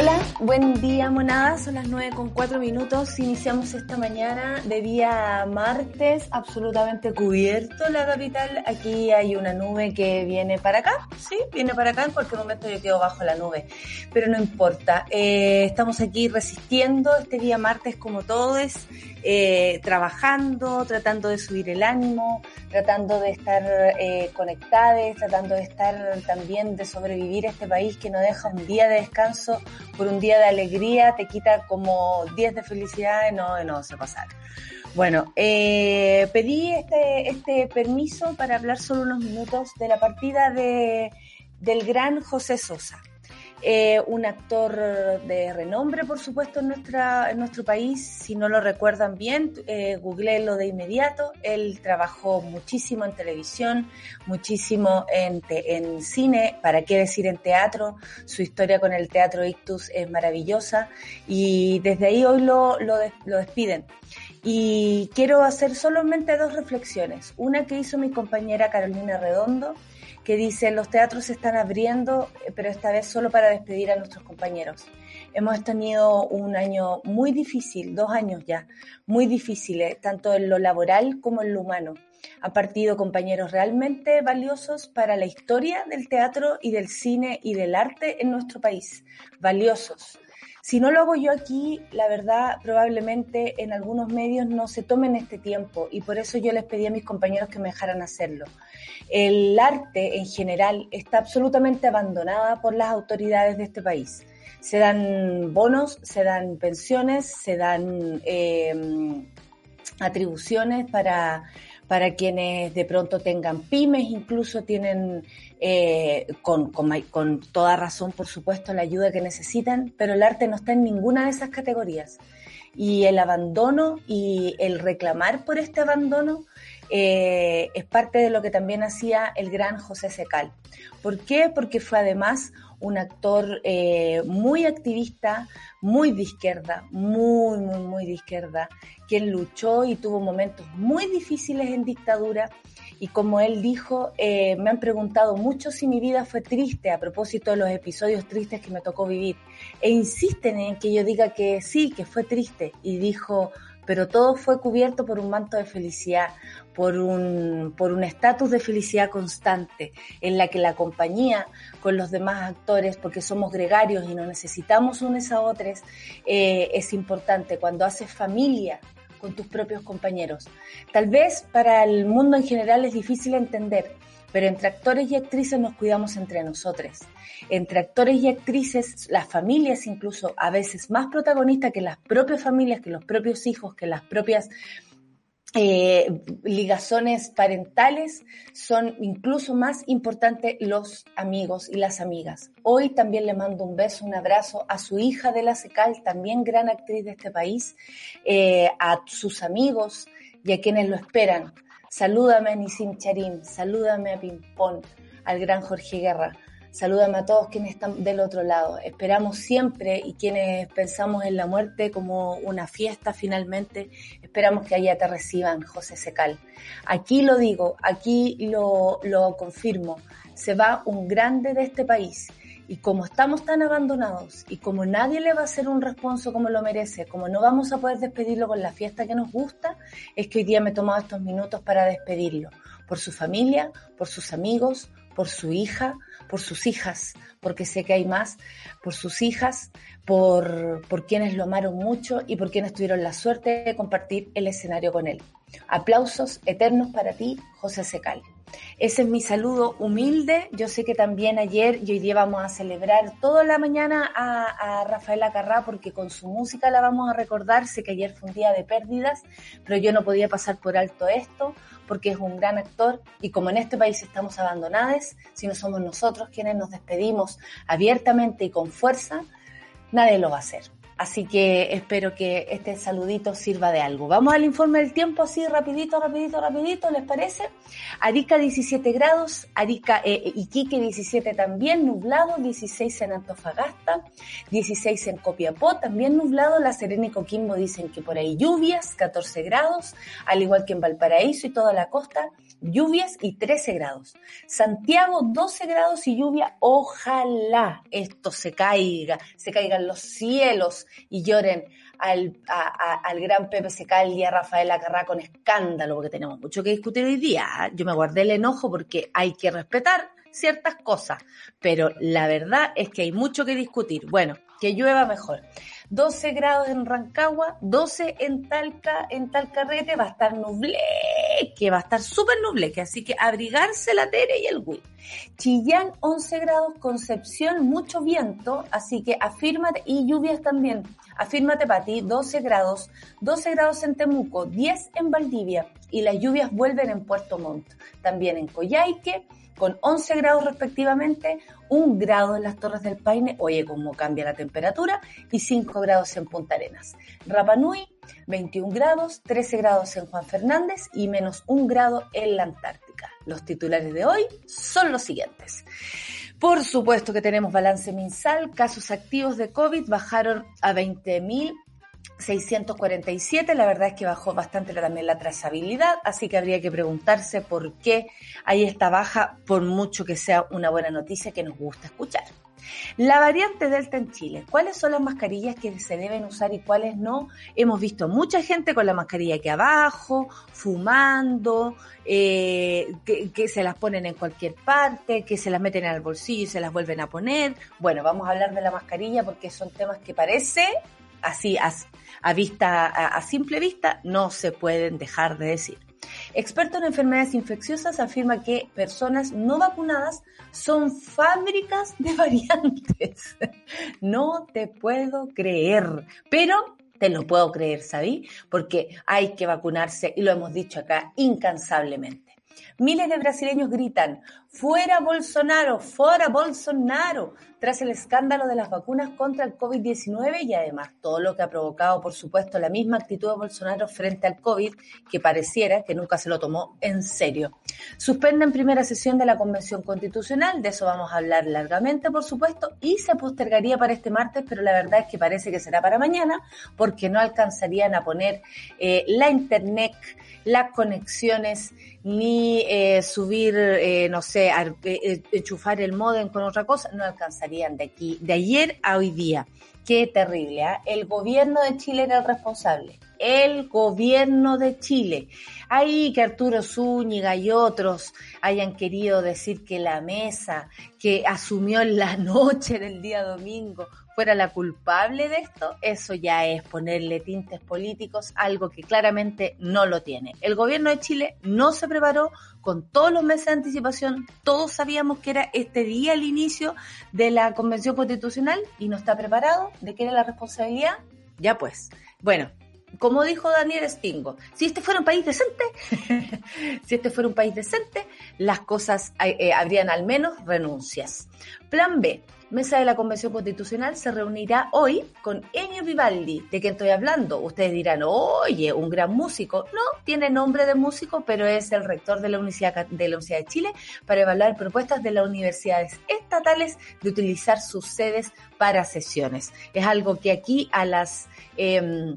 Hola, buen día monada, son las 9 con 4 minutos, iniciamos esta mañana de día martes, absolutamente cubierto la capital, aquí hay una nube que viene para acá, sí, viene para acá, en cualquier momento yo quedo bajo la nube, pero no importa, eh, estamos aquí resistiendo este día martes como todos, eh, trabajando, tratando de subir el ánimo, tratando de estar eh, conectados, tratando de estar también de sobrevivir a este país que no deja un día de descanso por un día de alegría, te quita como 10 de felicidad, no, no se pasar. Bueno, eh, pedí este, este permiso para hablar solo unos minutos de la partida de, del gran José Sosa. Eh, un actor de renombre, por supuesto, en, nuestra, en nuestro país. Si no lo recuerdan bien, eh, de inmediato. Él trabajó muchísimo en televisión, muchísimo en, en cine, para qué decir en teatro. Su historia con el Teatro Ictus es maravillosa y desde ahí hoy lo, lo, lo despiden. Y quiero hacer solamente dos reflexiones. Una que hizo mi compañera Carolina Redondo, que dice, los teatros se están abriendo, eh, pero esta vez solo para despedir a nuestros compañeros. Hemos tenido un año muy difícil, dos años ya, muy difíciles, tanto en lo laboral como en lo humano. Han partido compañeros realmente valiosos para la historia del teatro y del cine y del arte en nuestro país. Valiosos. Si no lo hago yo aquí, la verdad, probablemente en algunos medios no se tomen este tiempo y por eso yo les pedí a mis compañeros que me dejaran hacerlo. El arte en general está absolutamente abandonada por las autoridades de este país. Se dan bonos, se dan pensiones, se dan eh, atribuciones para para quienes de pronto tengan pymes, incluso tienen eh, con, con, toda razón, por supuesto, la ayuda que necesitan, pero el arte no está en ninguna de esas categorías. Y el abandono y el reclamar por este abandono eh, es parte de lo que también hacía el gran José Secal. ¿Por qué? Porque fue además un actor eh, muy activista, muy de izquierda, muy, muy, muy de izquierda, quien luchó y tuvo momentos muy difíciles en dictadura. Y como él dijo, eh, me han preguntado mucho si mi vida fue triste a propósito de los episodios tristes que me tocó vivir. E insisten en que yo diga que sí, que fue triste. Y dijo, pero todo fue cubierto por un manto de felicidad, por un por un estatus de felicidad constante, en la que la compañía con los demás actores, porque somos gregarios y no necesitamos unos a otros, eh, es importante. Cuando haces familia con tus propios compañeros. Tal vez para el mundo en general es difícil entender, pero entre actores y actrices nos cuidamos entre nosotros. Entre actores y actrices, las familias incluso a veces más protagonistas que las propias familias, que los propios hijos, que las propias eh, ligazones parentales son incluso más importantes los amigos y las amigas. Hoy también le mando un beso, un abrazo a su hija de la Secal, también gran actriz de este país, eh, a sus amigos y a quienes lo esperan. Salúdame a Nisim Charim, salúdame a Pimpón, al gran Jorge Guerra. Salúdame a todos quienes están del otro lado. Esperamos siempre y quienes pensamos en la muerte como una fiesta finalmente, esperamos que allá te reciban, José Secal. Aquí lo digo, aquí lo, lo confirmo. Se va un grande de este país y como estamos tan abandonados y como nadie le va a hacer un responso como lo merece, como no vamos a poder despedirlo con la fiesta que nos gusta, es que hoy día me he tomado estos minutos para despedirlo. Por su familia, por sus amigos, por su hija, por sus hijas, porque sé que hay más, por sus hijas, por, por quienes lo amaron mucho y por quienes tuvieron la suerte de compartir el escenario con él. Aplausos eternos para ti, José Secal. Ese es mi saludo humilde. Yo sé que también ayer y hoy día vamos a celebrar toda la mañana a, a Rafaela Carrá porque con su música la vamos a recordar. Sé que ayer fue un día de pérdidas, pero yo no podía pasar por alto esto porque es un gran actor y como en este país estamos abandonados, si no somos nosotros quienes nos despedimos abiertamente y con fuerza, nadie lo va a hacer. Así que espero que este saludito sirva de algo. Vamos al informe del tiempo así rapidito, rapidito, rapidito, ¿les parece? Arica 17 grados, Arica, eh, Iquique 17 también, nublado, 16 en Antofagasta, 16 en Copiapó, también nublado, La Serena y Coquimbo dicen que por ahí lluvias, 14 grados, al igual que en Valparaíso y toda la costa, lluvias y 13 grados. Santiago 12 grados y lluvia, ojalá esto se caiga, se caigan los cielos y lloren al, al gran Pepe Secal y a Rafael Acarrá con escándalo, porque tenemos mucho que discutir hoy día. Yo me guardé el enojo porque hay que respetar ciertas cosas, pero la verdad es que hay mucho que discutir. Bueno, que llueva mejor. 12 grados en Rancagua, 12 en Talca, en Talcarrete, va a estar nuble, que va a estar súper que así que abrigarse la Tere y el Wii. Chillán, 11 grados, Concepción, mucho viento, así que afírmate, y lluvias también, afírmate para ti, 12 grados, 12 grados en Temuco, 10 en Valdivia, y las lluvias vuelven en Puerto Montt, también en Coyhaique, con 11 grados respectivamente, 1 grado en las Torres del Paine, oye, cómo cambia la temperatura, y 5 grados en Punta Arenas. Rapanui, 21 grados, 13 grados en Juan Fernández y menos 1 grado en la Antártica. Los titulares de hoy son los siguientes. Por supuesto que tenemos balance mensal, casos activos de COVID bajaron a 20.000 647, la verdad es que bajó bastante también la trazabilidad, así que habría que preguntarse por qué hay esta baja, por mucho que sea una buena noticia que nos gusta escuchar. La variante Delta en Chile, ¿cuáles son las mascarillas que se deben usar y cuáles no? Hemos visto mucha gente con la mascarilla aquí abajo, fumando, eh, que, que, se las ponen en cualquier parte, que se las meten en el bolsillo y se las vuelven a poner. Bueno, vamos a hablar de la mascarilla porque son temas que parece así a, vista, a, simple vista, no se pueden dejar de decir. Experto en enfermedades infecciosas afirma que personas no vacunadas son fábricas de variantes. No te puedo creer, pero te lo puedo creer, ¿sabí? Porque hay que vacunarse y lo hemos dicho acá incansablemente. Miles de brasileños gritan, fuera Bolsonaro, fuera Bolsonaro, tras el escándalo de las vacunas contra el COVID-19 y además todo lo que ha provocado, por supuesto, la misma actitud de Bolsonaro frente al COVID, que pareciera que nunca se lo tomó en serio. Suspenden primera sesión de la Convención Constitucional, de eso vamos a hablar largamente, por supuesto, y se postergaría para este martes, pero la verdad es que parece que será para mañana, porque no alcanzarían a poner eh, la Internet, las conexiones, ni eh, subir, eh, no sé, eh, enchufar el modem con otra cosa, no alcanzarían de aquí, de ayer a hoy día. Qué terrible, ¿ah? El gobierno de Chile era el responsable. El gobierno de Chile. Ahí que Arturo Zúñiga y otros hayan querido decir que la mesa que asumió en la noche del día domingo fuera la culpable de esto, eso ya es ponerle tintes políticos, algo que claramente no lo tiene. El gobierno de Chile no se preparó con todos los meses de anticipación, todos sabíamos que era este día el inicio de la convención constitucional y no está preparado, ¿de qué era la responsabilidad? Ya pues. Bueno, como dijo Daniel Stingo, si este fuera un país decente, si este fuera un país decente, las cosas eh, eh, habrían al menos renuncias. Plan B, Mesa de la Convención Constitucional se reunirá hoy con Enio Vivaldi. ¿De qué estoy hablando? Ustedes dirán, oye, un gran músico. No, tiene nombre de músico, pero es el rector de la Universidad de, la Universidad de Chile para evaluar propuestas de las universidades estatales de utilizar sus sedes para sesiones. Es algo que aquí a las... Eh,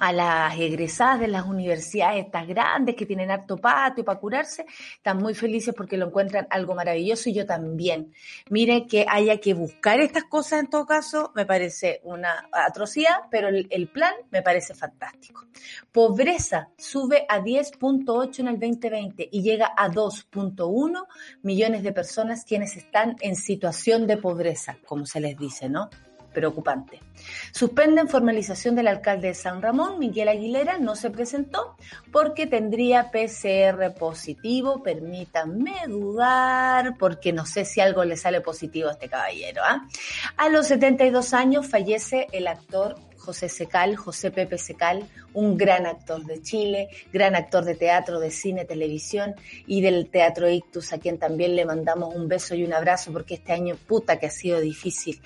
a las egresadas de las universidades, estas grandes que tienen harto patio para curarse, están muy felices porque lo encuentran algo maravilloso y yo también. Mire que haya que buscar estas cosas en todo caso, me parece una atrocidad, pero el, el plan me parece fantástico. Pobreza sube a 10.8 en el 2020 y llega a 2.1 millones de personas quienes están en situación de pobreza, como se les dice, ¿no? Preocupante. Suspenden formalización del alcalde de San Ramón, Miguel Aguilera, no se presentó porque tendría PCR positivo. Permítanme dudar, porque no sé si algo le sale positivo a este caballero. ¿ah? A los 72 años fallece el actor José Secal, José Pepe Secal, un gran actor de Chile, gran actor de teatro, de cine, televisión y del Teatro Ictus, a quien también le mandamos un beso y un abrazo porque este año puta que ha sido difícil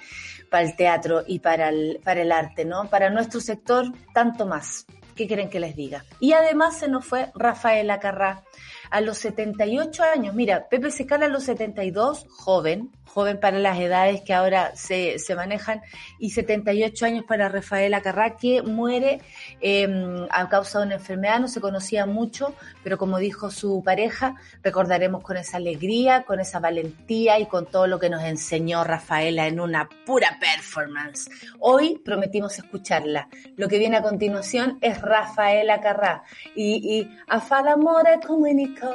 para el teatro y para el, para el arte, ¿no? Para nuestro sector, tanto más. ¿Qué quieren que les diga? Y además se nos fue Rafaela Carrá a los 78 años. Mira, Pepe Secal a los 72, joven, joven para las edades que ahora se, se manejan, y 78 años para Rafaela Carrá, que muere eh, a causa de una enfermedad, no se conocía mucho, pero como dijo su pareja, recordaremos con esa alegría, con esa valentía y con todo lo que nos enseñó Rafaela en una pura performance. Hoy prometimos escucharla. Lo que viene a continuación es Rafaela Carrá y, y a fa l'amore comunico,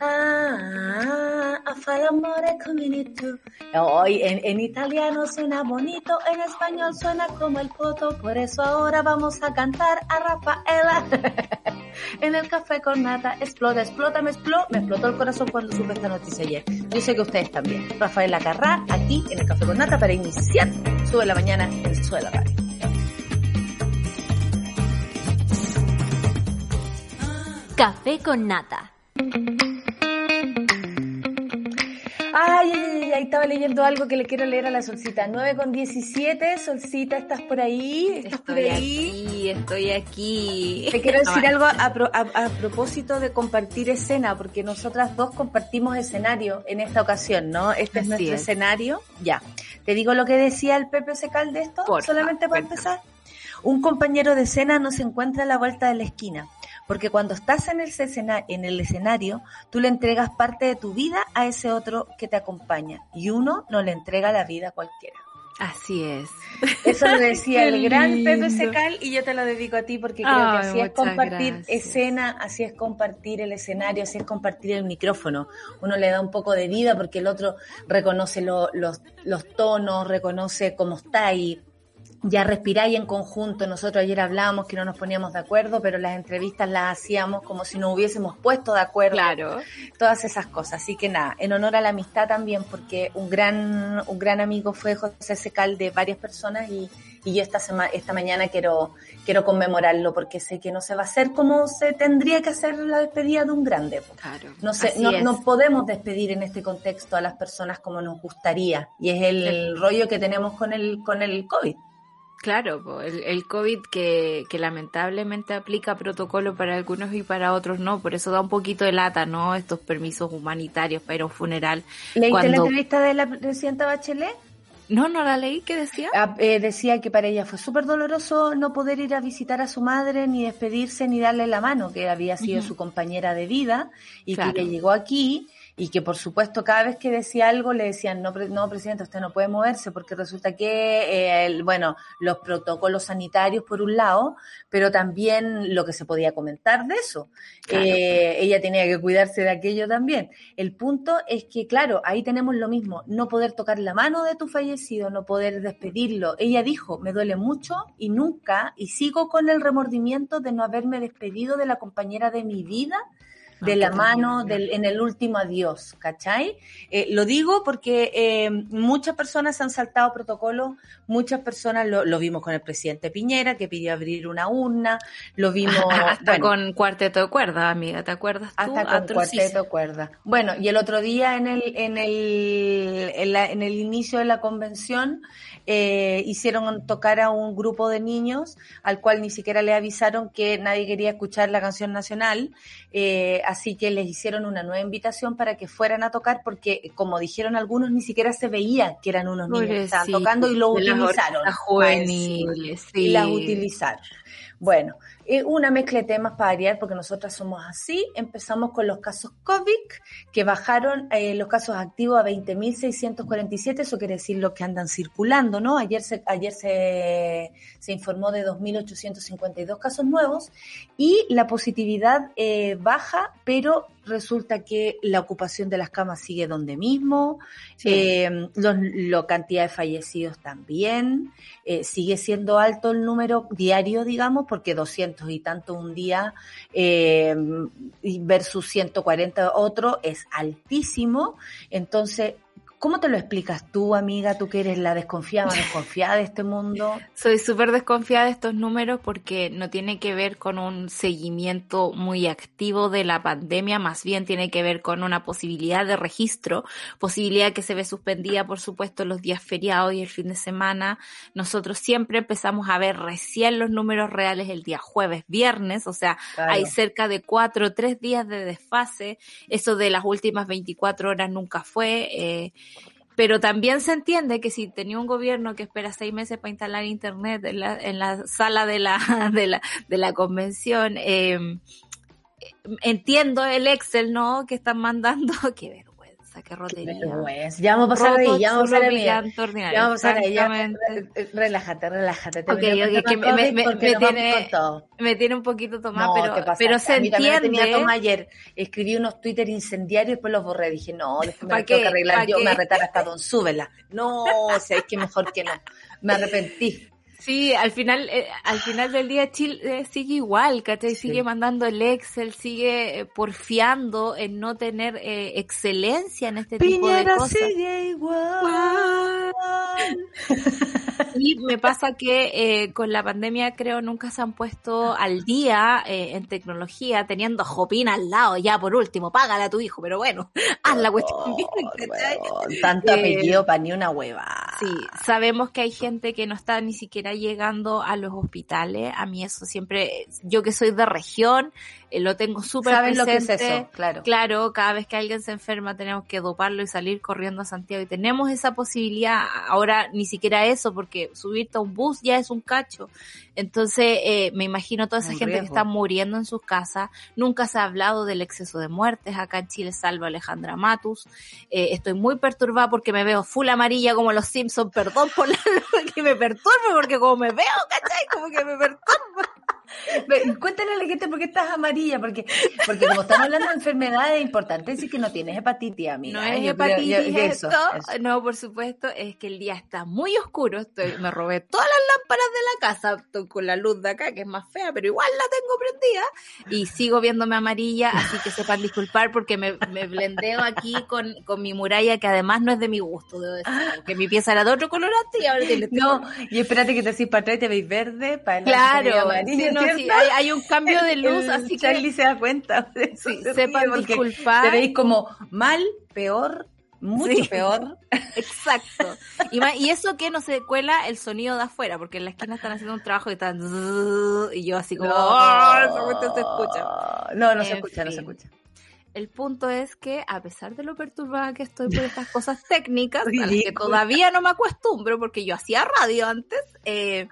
ah, a fa l'amore comunico. Hoy en, en italiano suena bonito, en español suena como el poto, por eso ahora vamos a cantar a Rafaela. en el café con nata, explota, explota, me explotó, me explotó el corazón cuando supe esta noticia ayer. Yo sé que ustedes también. Rafaela Carrá, aquí en el café con nata para iniciar Sube la mañana en Sube la Radio. Café con nata. Ay, ay, ay, ahí estaba leyendo algo que le quiero leer a la Solcita. 9 con 17, Solcita, ¿estás por ahí? ¿Estás por Estoy ahí? aquí, estoy aquí. Te quiero decir No, algo a, pro- a- a propósito de compartir escena, porque nosotras dos compartimos escenario en esta ocasión, ¿no? Este es nuestro es. escenario. Ya. Te digo lo que decía el Pepe Secal de esto, Porfa, solamente para empezar. Un compañero de escena no se encuentra a la vuelta de la esquina, porque cuando estás en el, escena- en el escenario, tú le entregas parte de tu vida a ese otro que te acompaña, y uno no le entrega la vida a cualquiera. Así es. Eso lo decía el gran lindo. Secal y yo te lo dedico a ti porque creo Ay, que así es compartir gracias. escena, así es compartir el escenario, así es compartir el micrófono. Uno le da un poco de vida porque el otro reconoce lo- los, los tonos, reconoce cómo está y ya respiráis en conjunto. Nosotros ayer hablábamos que no nos poníamos de acuerdo, pero las entrevistas las hacíamos como si nos hubiésemos puesto de acuerdo Claro. todas esas cosas. Así que nada, en honor a la amistad también, porque un gran, un gran amigo fue José Secal de varias personas y, y yo esta sema- esta mañana quiero, quiero conmemorarlo porque sé que no se va a hacer como se tendría que hacer la despedida de un grande. Claro. No, sé, no, no podemos despedir en este contexto a las personas como nos gustaría y es el rollo que tenemos con el, con el COVID. Claro, el, el COVID que, que lamentablemente aplica protocolo para algunos y para otros no, por eso da un poquito de lata, ¿no? Estos permisos humanitarios para ir a un funeral. ¿Leíste la entrevista de la presidenta Bachelet? No, no la leí, ¿qué decía? Ah, eh, decía que para ella fue súper doloroso no poder ir a visitar a su madre, ni despedirse, ni darle la mano, que había sido su compañera de vida y Claro. que le llegó aquí y que por supuesto cada vez que decía algo le decían, no, no presidente, usted no puede moverse porque resulta que, eh, el- bueno, los protocolos sanitarios por un lado, pero también lo que se podía comentar de eso. Claro. Eh, ella tenía que cuidarse de aquello también. El punto es que, claro, ahí tenemos lo mismo, no poder tocar la mano de tu fallecido, no poder despedirlo. Ella dijo, me duele mucho y nunca, y sigo con el remordimiento de no haberme despedido de la compañera de mi vida de Ah, la qué mano del, en el último adiós, ¿cachai? Eh, lo digo porque eh, muchas personas han saltado protocolos, muchas personas lo, lo vimos con el presidente Piñera, que pidió abrir una urna, lo vimos Hasta bueno, con cuarteto de cuerda, amiga, ¿te acuerdas tú? hasta con cuarteto cuerda. Bueno, y el otro día en el, en el, en la- en el inicio de la convención eh, hicieron tocar a un grupo de niños al cual ni siquiera le avisaron que nadie quería escuchar la canción nacional, eh, así que les hicieron una nueva invitación para que fueran a tocar porque como dijeron algunos ni siquiera se veía que eran unos niños que estaban tocando y lo las utilizaron. más encima juveniles, y las sí. utilizaron. Bueno, una mezcla de temas para variar, porque nosotras somos así. Empezamos con los casos COVID, que bajaron eh, los casos activos a 20.647, eso quiere decir los que andan circulando, ¿no? Ayer se, ayer se, se informó de 2.852 casos nuevos y la positividad eh, baja, pero resulta que la ocupación de las camas sigue donde mismo, Sí. eh, los, la cantidad de fallecidos también, eh, sigue siendo alto el número diario, digamos, porque 200 y tanto un día eh, versus 140 otro es altísimo. Entonces, ¿Cómo te lo explicas tú, amiga? Tú que eres la desconfiada, desconfiada de este mundo. Soy súper desconfiada de estos números porque no tiene que ver con un seguimiento muy activo de la pandemia, más bien tiene que ver con una posibilidad de registro, posibilidad que se ve suspendida, por supuesto, los días feriados y el fin de semana. Nosotros siempre empezamos a ver recién los números reales el día jueves, viernes, o sea, hay cerca de cuatro o tres días de desfase. Eso de las últimas 24 horas nunca fue. Eh, pero también se entiende que si tenía un gobierno que espera seis meses para instalar internet en la, en la sala de la, de la, de la convención, eh, entiendo el Excel, ¿no? Que están mandando, que ver qué rotería. ya vamos a pasar ahí, ya vamos a pasar ahí. Ya vamos a pasar ahí, Relájate, relájate. Okay, okay, que me, me, me, tiene, me tiene un poquito tomado, pero, pero se entiende. tenía toma ayer. Escribí unos Twitter incendiarios y después los borré. Dije, no, después me tengo que arreglar yo, me retar hasta Don Súbela. No, o sea, es que mejor que no. Me arrepentí. Sí, al final, eh, al final del día Chile eh, sigue igual, ¿cachai? Sigue mandando el Excel, sigue eh, porfiando en no tener excelencia en este tipo de cosas. sigue igual. y me pasa que con la pandemia creo nunca se han puesto al día en tecnología, teniendo a Jopin al lado, ya por último, págala a tu hijo, pero bueno, haz la cuestión bien, Tanto apellido para ni una hueva. Sí, sabemos que hay gente que no está ni siquiera llegando a los hospitales. A mí eso siempre, yo que soy de región, eh, lo tengo súper presente. lo que es eso? Claro. Claro, cada vez que alguien se enferma tenemos que doparlo y salir corriendo a Santiago. Y tenemos esa posibilidad, ahora ni siquiera eso, porque subirte a un bus ya es un cacho. Entonces, eh, me imagino toda esa gente que está muriendo en sus casas. Nunca se ha hablado del exceso de muertes. Acá en Chile salvo Alejandra Matus. Eh, estoy muy perturbada porque me veo full amarilla como los Simpsons. Perdón por la que me perturbe porque como me veo, ¿cachai? Como que me perturba. Cuéntale a la gente por qué estás amarilla, porque, porque como estamos hablando de enfermedades, es importante decir que no tienes hepatitis, amiga. No es hepatitis eso, No, por supuesto, es que el día está muy oscuro, estoy, me robé todas las lámparas de la casa, estoy con la luz de acá, que es más fea, pero igual la tengo prendida, y sigo viéndome amarilla, así que sepan disculpar porque me, me blendeo aquí con, con mi muralla, que además no es de mi gusto, debo decir, porque mi pieza era de otro colorante y ahora No, y espérate que te haces para atrás y te veis verde, para Claro, amarillo, hay, un cambio de luz, así que... Charlie se da cuenta. Sí, sepan disculpar. Te veis como mal, peor, mucho peor. Exacto. Y, eso que no se cuela el sonido de afuera, porque en la esquina están haciendo un trabajo y están... Y yo así como... No, oh, se escucha. No, no se escucha, no se escucha. El punto es que, a pesar de lo perturbada que estoy por estas cosas técnicas, a que todavía no me acostumbro, porque yo hacía radio antes, eh,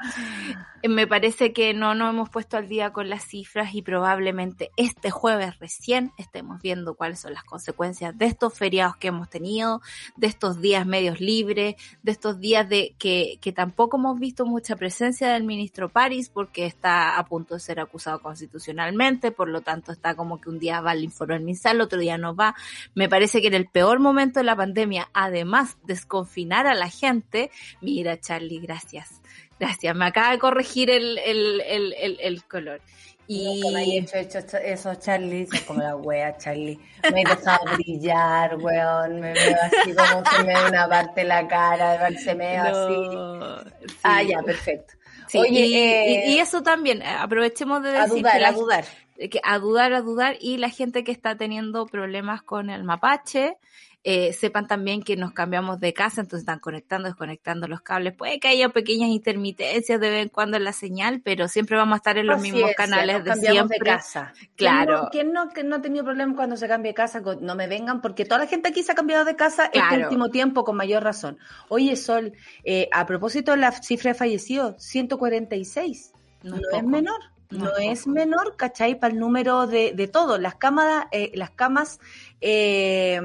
me parece que no nos hemos puesto al día con las cifras y probablemente este jueves recién estemos viendo cuáles son las consecuencias de estos feriados que hemos tenido, de estos días medios libres, de estos días de que, que tampoco hemos visto mucha presencia del ministro París porque está a punto de ser acusado constitucionalmente, por lo tanto está como que un día va al informe El otro día no va. Me parece que en el peor momento de la pandemia, además desconfinar a la gente, mira Charlie, gracias Gracias, me acaba de corregir el, el, el, el, color. Y no, he hecho, hecho eso, Charlie, son como la wea, Charlie. Me he dejado brillar, weón. Me veo así como se me ve una parte de la cara, se me ve así. Ah, ya, perfecto. Oye, y, eh, y, eso también, aprovechemos de decir. A dudar, a dudar. Que a dudar, a dudar. Y la gente que está teniendo problemas con el mapache, eh, sepan también que nos cambiamos de casa, entonces están conectando, desconectando los cables. Puede que haya pequeñas intermitencias de vez en cuando en la señal, pero siempre vamos a estar en los mismos canales de siempre. De casa. Claro. ¿Quién no, no, ha tenido problema cuando se cambie de casa? No me vengan, porque toda la gente aquí se ha cambiado de casa este último tiempo con mayor razón. Oye, Sol, eh, a propósito de la cifra de fallecidos, 146. No, es menor. No, es menor, ¿cachai? Para el número de, de todo. Las cámaras, eh, las camas, eh,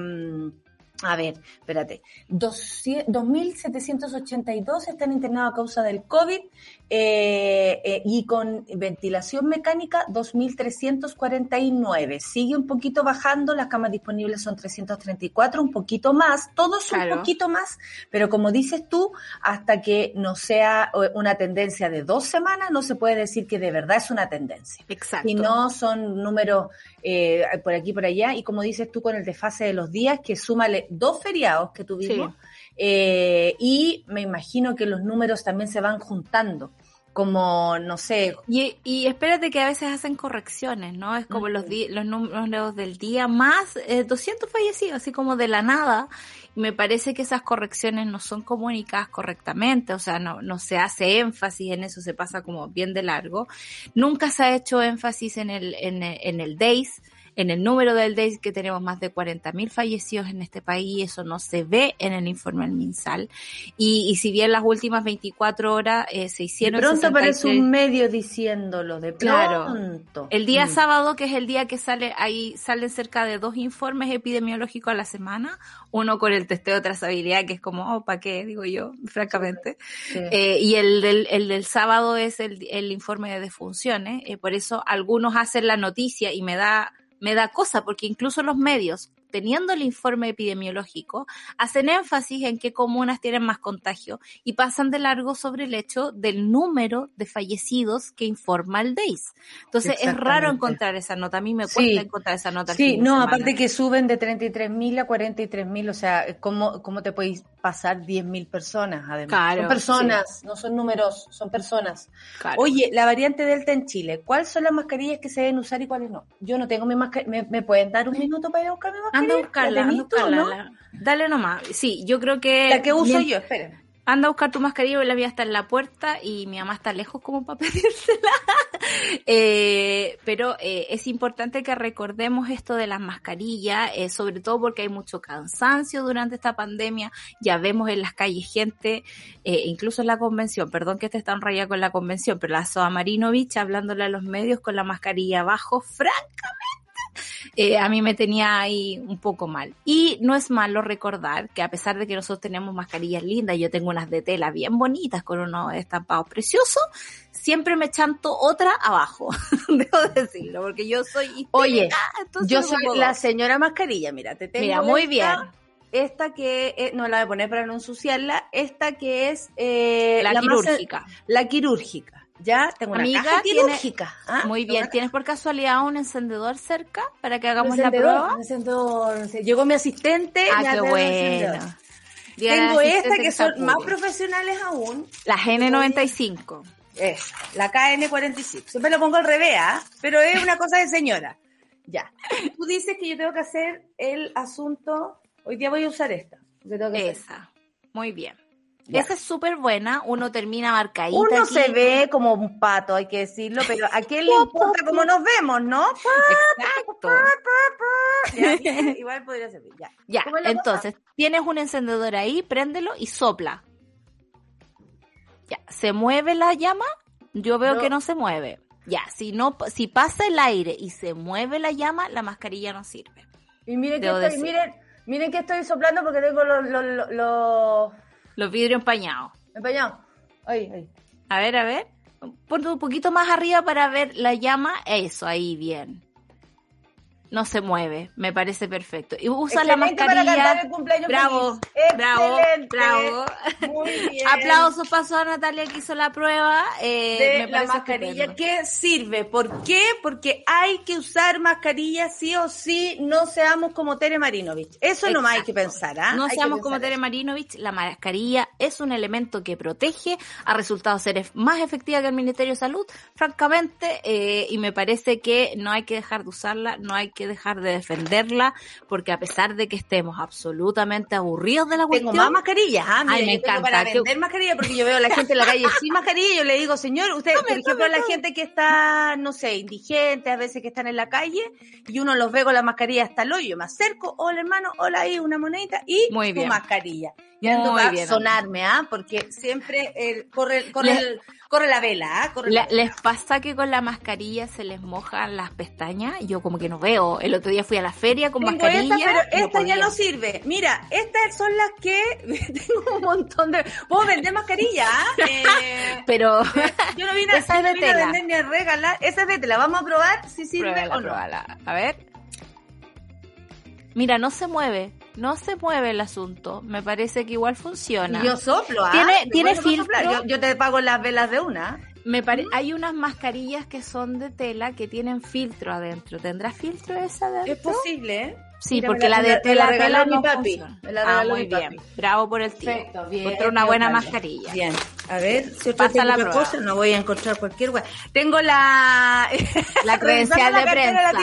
a ver, espérate. 2.782 están internados a causa del COVID eh, eh, y con ventilación mecánica 2.349. Sigue un poquito bajando, las camas disponibles son 334, un poquito más, todos un poquito más, pero como dices tú, hasta que no sea eh, una tendencia de dos semanas, no se puede decir que de verdad es una tendencia. Exacto. Y no son números por aquí por allá, y como dices tú con el desfase de los días, que súmale dos feriados que tuvimos eh, y me imagino que los números también se van juntando como, no sé. Y, y espérate que a veces hacen correcciones, ¿no? Es como los, los números del día más eh, 200 fallecidos, así como de la nada. Me parece que esas correcciones no son comunicadas correctamente, o sea, no, no se hace énfasis en eso, se pasa como bien de largo. Nunca se ha hecho énfasis en el, en el, en el DAIS, en el número del DAIS que tenemos más de 40.000 fallecidos en este país, eso no se ve en el informe del MinSal. Y, y si bien las últimas 24 horas eh, se hicieron... De pronto aparece un medio diciéndolo, de claro, pronto. El día mm. sábado, que es el día que sale, ahí salen cerca de dos informes epidemiológicos a la semana, uno con el testeo de trazabilidad, que es como, oh, ¿para qué? Digo yo, francamente. Sí. Eh, y el del, el del sábado es el, el informe de defunciones, eh, por eso algunos hacen la noticia y me da me da cosa porque incluso los medios, teniendo el informe epidemiológico, hacen énfasis en qué comunas tienen más contagio y pasan de largo sobre el hecho del número de fallecidos que informa el DEIS. Entonces es raro encontrar esa nota, a mí me cuesta sí. encontrar esa nota. Sí, no, aparte que suben de 33.000 a 43.000, o sea, ¿cómo, cómo te podéis pasar 10.000 personas además? Claro, son personas, sí. no son números, son personas. Claro. Oye, la variante Delta en Chile, ¿cuáles son las mascarillas que se deben usar y cuáles no? Yo no tengo mi mascarilla, ¿me, ¿me pueden dar un minuto para ir a buscar mi mascarilla? Anda a buscarla, anda a buscarla. ¿no? Dale nomás. Sí, yo creo que. La que uso bien, yo, esperen. Anda a buscar tu mascarilla, la mía está en la puerta y mi mamá está lejos como para pedírsela. eh, pero eh, es importante que recordemos esto de las mascarillas, eh, sobre todo porque hay mucho cansancio durante esta pandemia. Ya vemos en las calles gente, eh, incluso en la convención, perdón que esté tan rayada con la convención, pero la Soa Marinovich hablándole a los medios con la mascarilla abajo, francamente eh, a mí me tenía ahí un poco mal. Y no es malo recordar que a pesar de que nosotros tenemos mascarillas lindas, yo tengo unas de tela bien bonitas con unos estampados preciosos, siempre me chanto otra abajo, debo decirlo, porque yo soy histérica, Oye, yo soy la señora mascarilla, mira, te tengo Mira, muy esta, bien. Esta que, eh, no la voy a poner para no ensuciarla, esta que es... Eh, la, la, quirúrgica. La quirúrgica. Ya tengo una Amiga, caja quirúrgica. ¿Ah? Muy bien. ¿Tienes por casualidad un encendedor cerca para que hagamos la prueba? Un encendedor. Llegó mi asistente. Ah, qué bueno. Tengo esta que, que son más profesionales aún. La GN95. Es, la KN45. Siempre lo pongo al revés, ¿ah? pero es una cosa de señora. Ya. Tú dices que yo tengo que hacer el asunto. Hoy día voy a usar esta. Esa. Hacer. Muy bien. Esa es súper buena, uno termina marcadita. Uno aquí. se ve como un pato, hay que decirlo, pero a quién le importa cómo nos vemos, ¿no? Exacto. Ya, igual podría servir, ya. Ya, entonces, cosa? tienes un encendedor ahí, préndelo y sopla. Ya, ¿se mueve la llama? Yo veo no. que no se mueve. Ya, si no, si pasa el aire y se mueve la llama, la mascarilla no sirve. Y miren que estoy, miren, miren que estoy soplando porque tengo los, los, los los vidrios empañados. Empañados. Ahí, ahí. A ver, a ver. Ponte un poquito más arriba para ver la llama. Eso, ahí, bien. No se mueve, me parece perfecto. Y usa Excelente la mascarilla. El bravo, bravo, Excelente. bravo. Muy bien. Aplausos pasó a Natalia que hizo la prueba. Eh, de la mascarilla. Estupendo. ¿Qué sirve? ¿Por qué? Porque hay que usar mascarilla sí o sí, no seamos como Tere Marinovich. Eso Exacto. nomás hay que pensar. ¿ah? No hay seamos como Tere Marinovich, la mascarilla es un elemento que protege, ha resultado ser más efectiva que el Ministerio de Salud, francamente, eh, y me parece que no hay que dejar de usarla, no hay que dejar de defenderla, porque a pesar de que estemos absolutamente aburridos de la cuestión... Tengo más mascarillas, ¿ah? Ay, me encanta. Para vender mascarilla, porque yo veo a la gente en la calle sin mascarilla y yo le digo, señor, usted, no, por ejemplo, la gente que está, no sé, indigente, a veces que están en la calle, y uno los ve con la mascarilla hasta el hoyo, me acerco, hola hermano, hola ahí, una monedita, y Muy tu mascarilla. Muy a bien, sonarme, ¿ah? Porque siempre el, corre, corre, el, corre la vela, ¿ah? La. ¿Les pasa que con la mascarilla se les mojan las pestañas? Yo como que no veo. El otro día fui a la feria con Tengo mascarilla. esta, pero no esta ya no sirve. Mira, estas son las que tengo un montón de. Puedo vender mascarilla, ¿ah? Eh, Pero yo no vine, a- Esa es de vine a tela. vender ni a regalar. Esa es de tela. Vamos a probar si sirve Pruébala, o no. pruébala. A ver. Mira, no se mueve. No se mueve el asunto. Me parece que igual funciona. Yo soplo, ¿ah? Tiene- filtro. Yo, yo te pago las velas de una. Me pare... Hay unas mascarillas que son de tela que tienen filtro adentro. ¿Tendrá filtro esa de Es posible, ¿eh? Sí, porque la, de tela, la tela mi no papi. Me la ah, muy mi bien. Bravo por el tío. Perfecto, bien. Una buena mascarilla. Bien. A ver, si otra cosa, no voy a encontrar cualquier wea. Tengo la... La credencial de la prensa.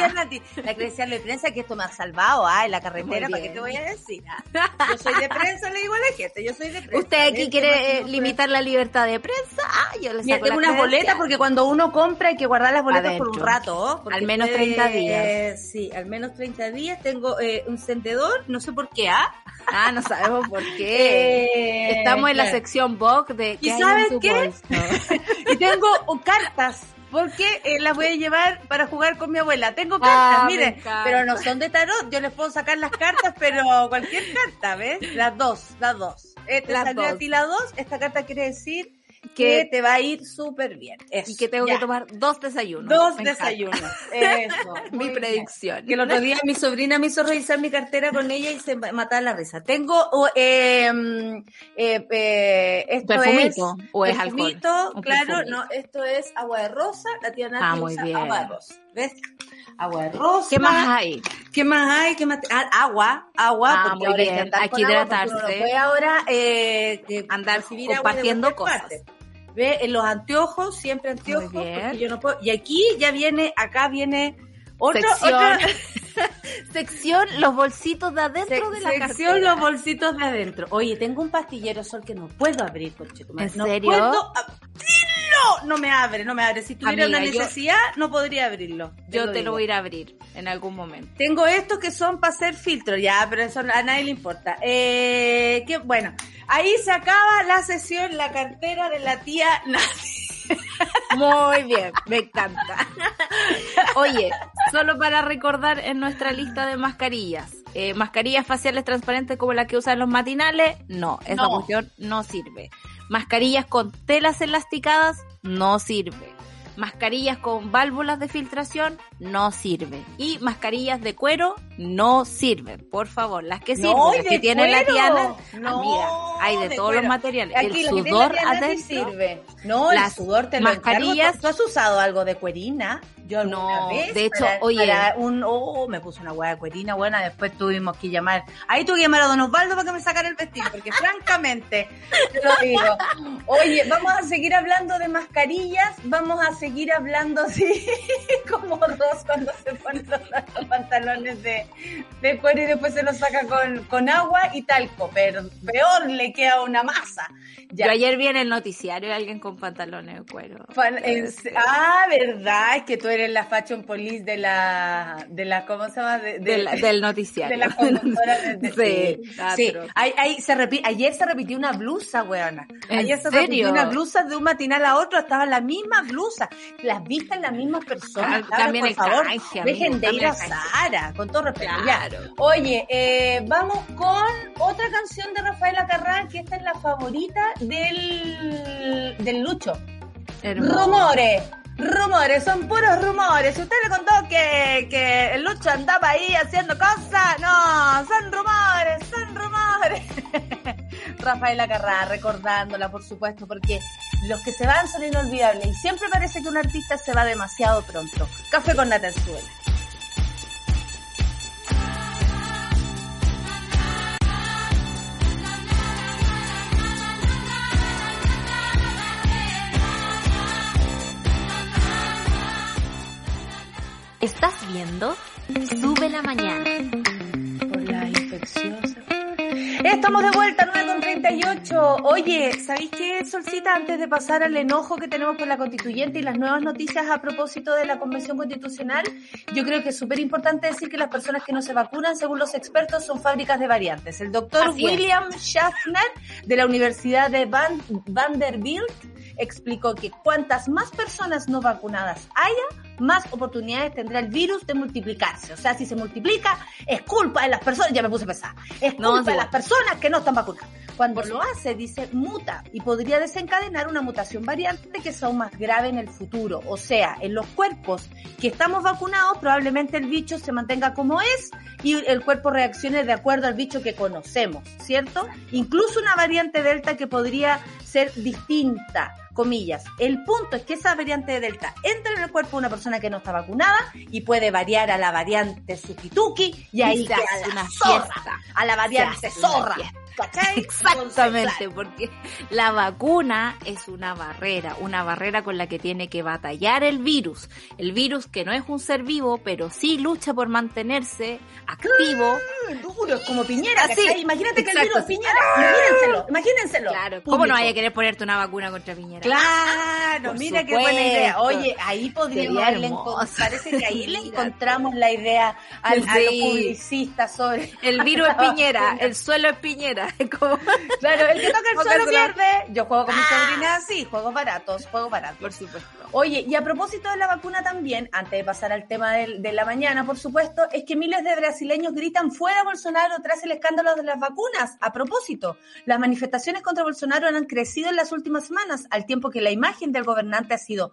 La, credencial de prensa que esto me ha salvado, ah, en la carretera, ¿para qué te voy a decir? ah? Yo soy de prensa, le digo a la gente, yo soy de prensa. ¿Usted aquí quiere eh, limitar la libertad de prensa? Ah, yo le Mira, saco tengo unas boletas porque cuando uno compra hay que guardar las boletas por un rato. ¿oh? Al menos puede- 30 días. Sí, al menos 30 días. Tengo eh, un sendedor, no sé por qué, ¿ah? Ah, no sabemos por qué. Eh, Estamos en la sección Vogue de ¿Y ¿qué hay sabes en tu qué? Y tengo oh, cartas. Porque eh, las voy a llevar para jugar con mi abuela. Tengo cartas, Ah, me miren, pero no son de tarot. Yo les puedo sacar las cartas, pero cualquier carta, ¿ves? Las dos, las dos. Eh, te Las salió a ti la dos. Esta carta quiere decir que Que- te va a ir súper bien. Eso, Y que tengo ya. que tomar dos desayunos. Dos desayunos. Eso. Mi predicción. Que el otro día mi sobrina me hizo revisar mi cartera con ella y se mataba la risa. Tengo oh, eh, mm, eh, eh, esto ¿Perfumito es o es alcohol? perfumito, Un claro, perfumito. no, esto es agua de rosa, la tía Nati Ah, muy usa bien. agua de rosa. ¿Ves? Agua de rosa. ¿Qué más hay? ¿Qué más hay? ¿Qué más? Ah, agua, agua, Ah, porque muy bien. Hay que agua, hidratarse. no puede ahora eh, eh, Andar agua compartiendo cosas. parte. Ve, en los anteojos, siempre anteojos, porque yo no puedo. Y aquí ya viene, acá viene otro, Sección. otra Sección los bolsitos de adentro de la sección cartera. los bolsitos de adentro. Oye, tengo un pastillero sol que no puedo abrir, conchetumare. ¿En no serio? puedo abrirlo. No me abre, no me abre. Si tuviera Amiga, una yo- necesidad, no podría abrirlo. Yo te digo. lo voy a ir a abrir en algún momento. Tengo estos que son para hacer filtro, ya, pero eso a nadie le importa. Eh, que, bueno, ahí se acaba la sesión, la cartera de la tía Nancy. Muy bien, me encanta. Oye, solo para recordar en nuestra lista de mascarillas. eh, mascarillas faciales transparentes como la que usan los matinales, no, esa No. cuestión no sirve. Mascarillas con telas elasticadas, no sirve. Mascarillas con válvulas de filtración, no sirve. Y mascarillas de cuero, no sirven. Por favor, las que sirven, No, las que tiene la. Diana, No, amiga, hay de, de todos cuero. los materiales. Aquí el la que tiene sudor la sirve. No, el sudor te lo mascarillas- encargo. ¿Tú has usado algo de cuerina? Yo No, vez de hecho, para- oye. para un, oh, me puse una hueá de cuerina buena, después tuvimos que llamar, ahí tuve que llamar a Don Osvaldo para que me sacara el vestido, porque francamente, te lo digo. Oye, vamos a seguir hablando de mascarillas, vamos a seguir hablando así, como dos cuando se ponen los, pantalones de, de cuero y después se los saca con, con agua y talco, pero peor le queda una masa. Ya. Yo ayer vi en el noticiario a alguien con pantalones de cuero. En- ah, verdad, es que tú eres la fashion police de la, de la, ¿cómo se llama? De, de- Del, del noticiario. de la conductora de, Sí, sí. se repi- ayer se repitió una blusa, weona. ¿En Ayer se serio? repitió una blusa de un matinal a otro, estaba la misma blusa. Las vistas las mismas personas. Cabras, cambien por favor, amigo, dejen de ir a con todo respeto. Claro. Oye, eh, vamos con otra canción de Rafaela Carrá, que esta es la favorita del, del Lucho. Hermoso. Rumores, rumores, son puros rumores. Usted le contó que, que el Lucho andaba ahí haciendo cosas, no, son rumores, son rumores. Rafaela Carrá, recordándola, por supuesto, porque los que se van son inolvidables y siempre parece que un artista se va demasiado pronto. Café con nata ¿Estás viendo? Sube la mañana. por la infecciosa. Estamos de vuelta, 9 con 38. Oye, ¿sabéis qué, Solcita? Antes de pasar al enojo que tenemos por la constituyente y las nuevas noticias a propósito de la Convención Constitucional, yo creo que es súper importante decir que las personas que no se vacunan, según los expertos, son fábricas de variantes. El doctor Así es. William Schaffner, de la Universidad de Van- Vanderbilt, explicó que cuantas más personas no vacunadas haya, más oportunidades tendrá el virus de multiplicarse. O sea, si se multiplica, es culpa de las personas, ya me puse pesada, es No, culpa sí, de las personas que no están vacunadas. Cuando lo hace, dice, muta y podría desencadenar una mutación variante que es aún más grave en el futuro. O sea, en los cuerpos que estamos vacunados, probablemente el bicho se mantenga como es y el cuerpo reaccione de acuerdo al bicho que conocemos, ¿cierto? Incluso una variante delta que podría ser distinta. Comillas. El punto es que esa variante de Delta entra en el cuerpo de una persona que no está vacunada y puede variar a la variante Sukituki y ahí se hace una fiesta. A la variante zorra. Exactamente, porque la vacuna es una barrera, una barrera con la que tiene que batallar el virus. El virus que no es un ser vivo, pero sí lucha por mantenerse activo. Ah, duro, como Piñera, sí. Imagínate que el virus es Piñera, imagínenselo, imagínenselo. Claro, ¿cómo no vaya a querer ponerte una vacuna contra Piñera? Claro, mira qué buena idea. Oye, ahí podríamos, parece que ahí le encontramos la idea a, los publicistas sobre... El virus es Piñera, el suelo es Piñera. Claro, el que toca el suelo pierde. Yo juego con mi ah. sobrina así, juegos baratos, juegos baratos. Por supuesto. Oye, y a propósito de la vacuna también, antes de pasar al tema de, la mañana, por supuesto, es que miles de brasileños gritan fuera Bolsonaro tras el escándalo de las vacunas. A propósito, las manifestaciones contra Bolsonaro han crecido en las últimas semanas, al tiempo que la imagen del gobernante ha sido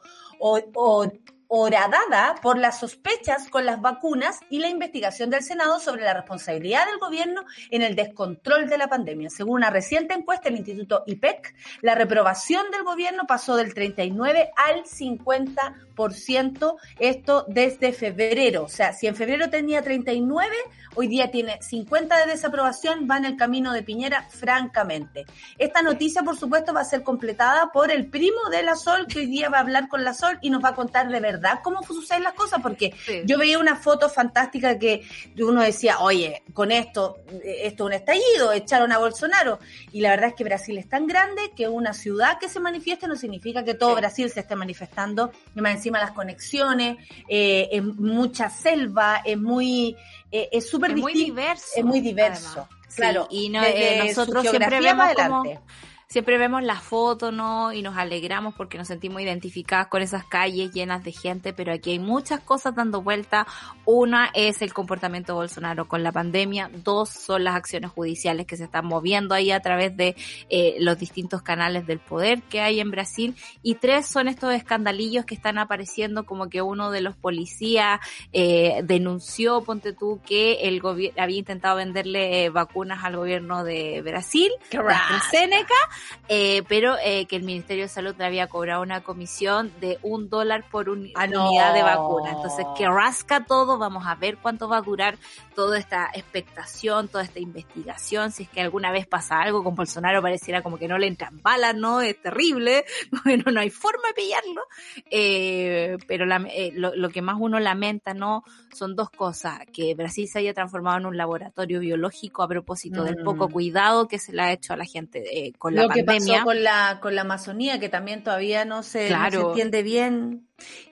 horadada por las sospechas con las vacunas y la investigación del Senado sobre la responsabilidad del gobierno en el descontrol de la pandemia. Según una reciente encuesta del Instituto IPEC, la reprobación del gobierno pasó del 39 al 50%, esto desde febrero. O sea, si en febrero tenía 39, hoy día tiene 50 de desaprobación, va en el camino de Piñera, francamente. Esta noticia, por supuesto, va a ser completada por el primo de la Sol, que hoy día va a hablar con la Sol y nos va a contar de verdad verdad cómo suceden las cosas, porque yo veía una foto fantástica que uno decía, oye, con esto, esto es un estallido, echaron a Bolsonaro. Y la verdad es que Brasil es tan grande que una ciudad que se manifieste no significa que todo Brasil se esté manifestando. Y más encima las conexiones, eh, es mucha selva, es muy, eh, es súper diverso. Es muy diverso. Claro, y no, eh, nosotros siempre vemos adelante siempre vemos la foto, ¿no? Y nos alegramos porque nos sentimos identificadas con esas calles llenas de gente, pero aquí hay muchas cosas dando vuelta. Una es el comportamiento de Bolsonaro con la pandemia, dos son las acciones judiciales que se están moviendo ahí a través de eh, los distintos canales del poder que hay en Brasil, y tres son estos escandalillos que están apareciendo como que uno de los policías eh, denunció, ponte tú, que el gobierno había intentado venderle eh, vacunas al gobierno de Brasil, AstraZeneca, eh, pero eh, que el Ministerio de Salud le había cobrado una comisión de un dólar por ah, unidad de vacuna. Entonces, que rasca todo, vamos a ver cuánto va a durar toda esta expectación, toda esta investigación, si es que alguna vez pasa algo con Bolsonaro, pareciera como que no le entran balas, ¿no? Es terrible, bueno, no hay forma de pillarlo, eh, pero lo, que más uno lamenta, ¿no? Son dos cosas, que Brasil se haya transformado en un laboratorio biológico a propósito del poco mm. cuidado que se le ha hecho a la gente con la que pasó con la, con la Amazonía, que también todavía no se, no se entiende bien.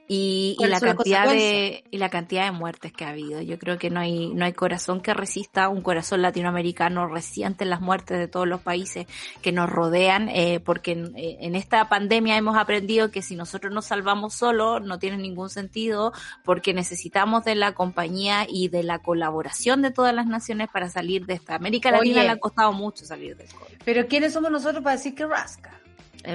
Y, la cantidad de y la cantidad de muertes que ha habido. Yo creo que no hay no hay corazón que resista un corazón latinoamericano reciente las muertes de todos los países que nos rodean eh, porque eh, en, esta pandemia hemos aprendido que si nosotros nos salvamos solos no tiene ningún sentido porque necesitamos de la compañía y de la colaboración de todas las naciones para salir de esta. América Latina le ha costado mucho salir del COVID. Pero quiénes somos nosotros para decir que rasca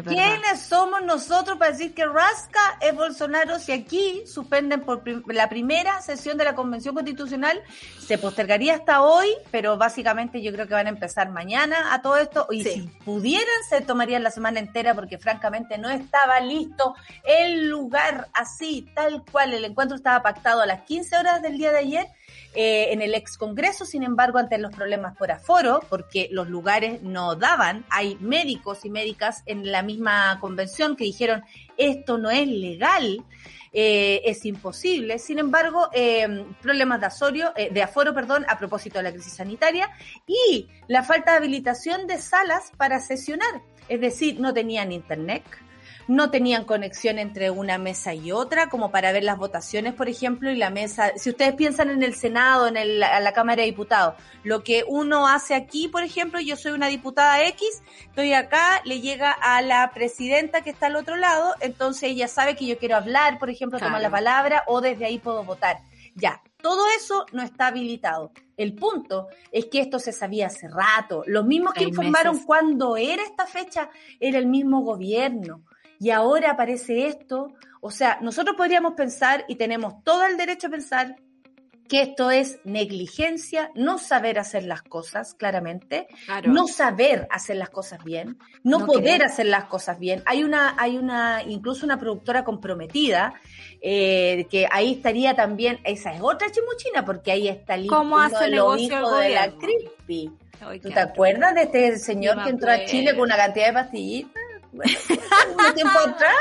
¿Quiénes somos nosotros para decir que rasca es Bolsonaro si aquí suspenden por la primera sesión de la Convención Constitucional? Se postergaría hasta hoy, pero básicamente yo creo que van a empezar mañana a todo esto. Y si pudieran, se tomarían la semana entera porque francamente no estaba listo el lugar así, tal cual. El encuentro estaba pactado a las 15 horas del día de ayer eh, en el ex Congreso, sin embargo, ante los problemas por aforo, porque los lugares no daban, hay médicos y médicas en la misma convención que dijeron esto no es legal. Eh, es imposible. Sin embargo, eh, problemas de, asorio, de aforo perdón, a propósito de la crisis sanitaria y la falta de habilitación de salas para sesionar. Es decir, no tenían internet, no tenían conexión entre una mesa y otra, como para ver las votaciones, por ejemplo, y la mesa, si ustedes piensan en el Senado, en el, la Cámara de Diputados, lo que uno hace aquí, por ejemplo, yo soy una diputada X, estoy acá, le llega a la presidenta que está al otro lado, entonces ella sabe que yo quiero hablar, por ejemplo, tomar la palabra, o desde ahí puedo votar. Ya, todo eso no está habilitado. El punto es que esto se sabía hace rato. Los mismos que informaron cuándo era esta fecha era el mismo gobierno y ahora aparece esto. O sea, nosotros podríamos pensar y tenemos todo el derecho a pensar que esto es negligencia, no saber hacer las cosas claramente, no saber hacer las cosas bien, no, poder hacer las cosas bien. Hay una, hay una, incluso una productora comprometida, eh, que ahí estaría también, esa es otra chimuchina, porque ahí está el hijo de los hijos de la Crispy. ¿Tú te acuerdas de este señor que entró a Chile con una cantidad de pastillitas? Un tiempo atrás.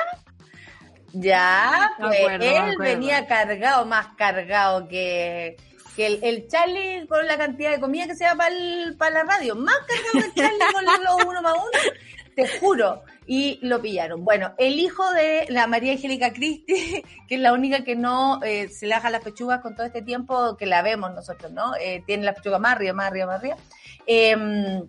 Ya, pues él venía cargado, más cargado que, que el, el, Charlie con la cantidad de comida que se da para la radio. Más cargado que el Charlie con los uno más uno. Te juro. Y lo pillaron. Bueno, el hijo de la María Angélica Cristi, que es la única que no eh, se le las pechugas con todo este tiempo que la vemos nosotros, ¿no? Eh, tiene la pechuga más arriba, más arriba, más arriba. Eh,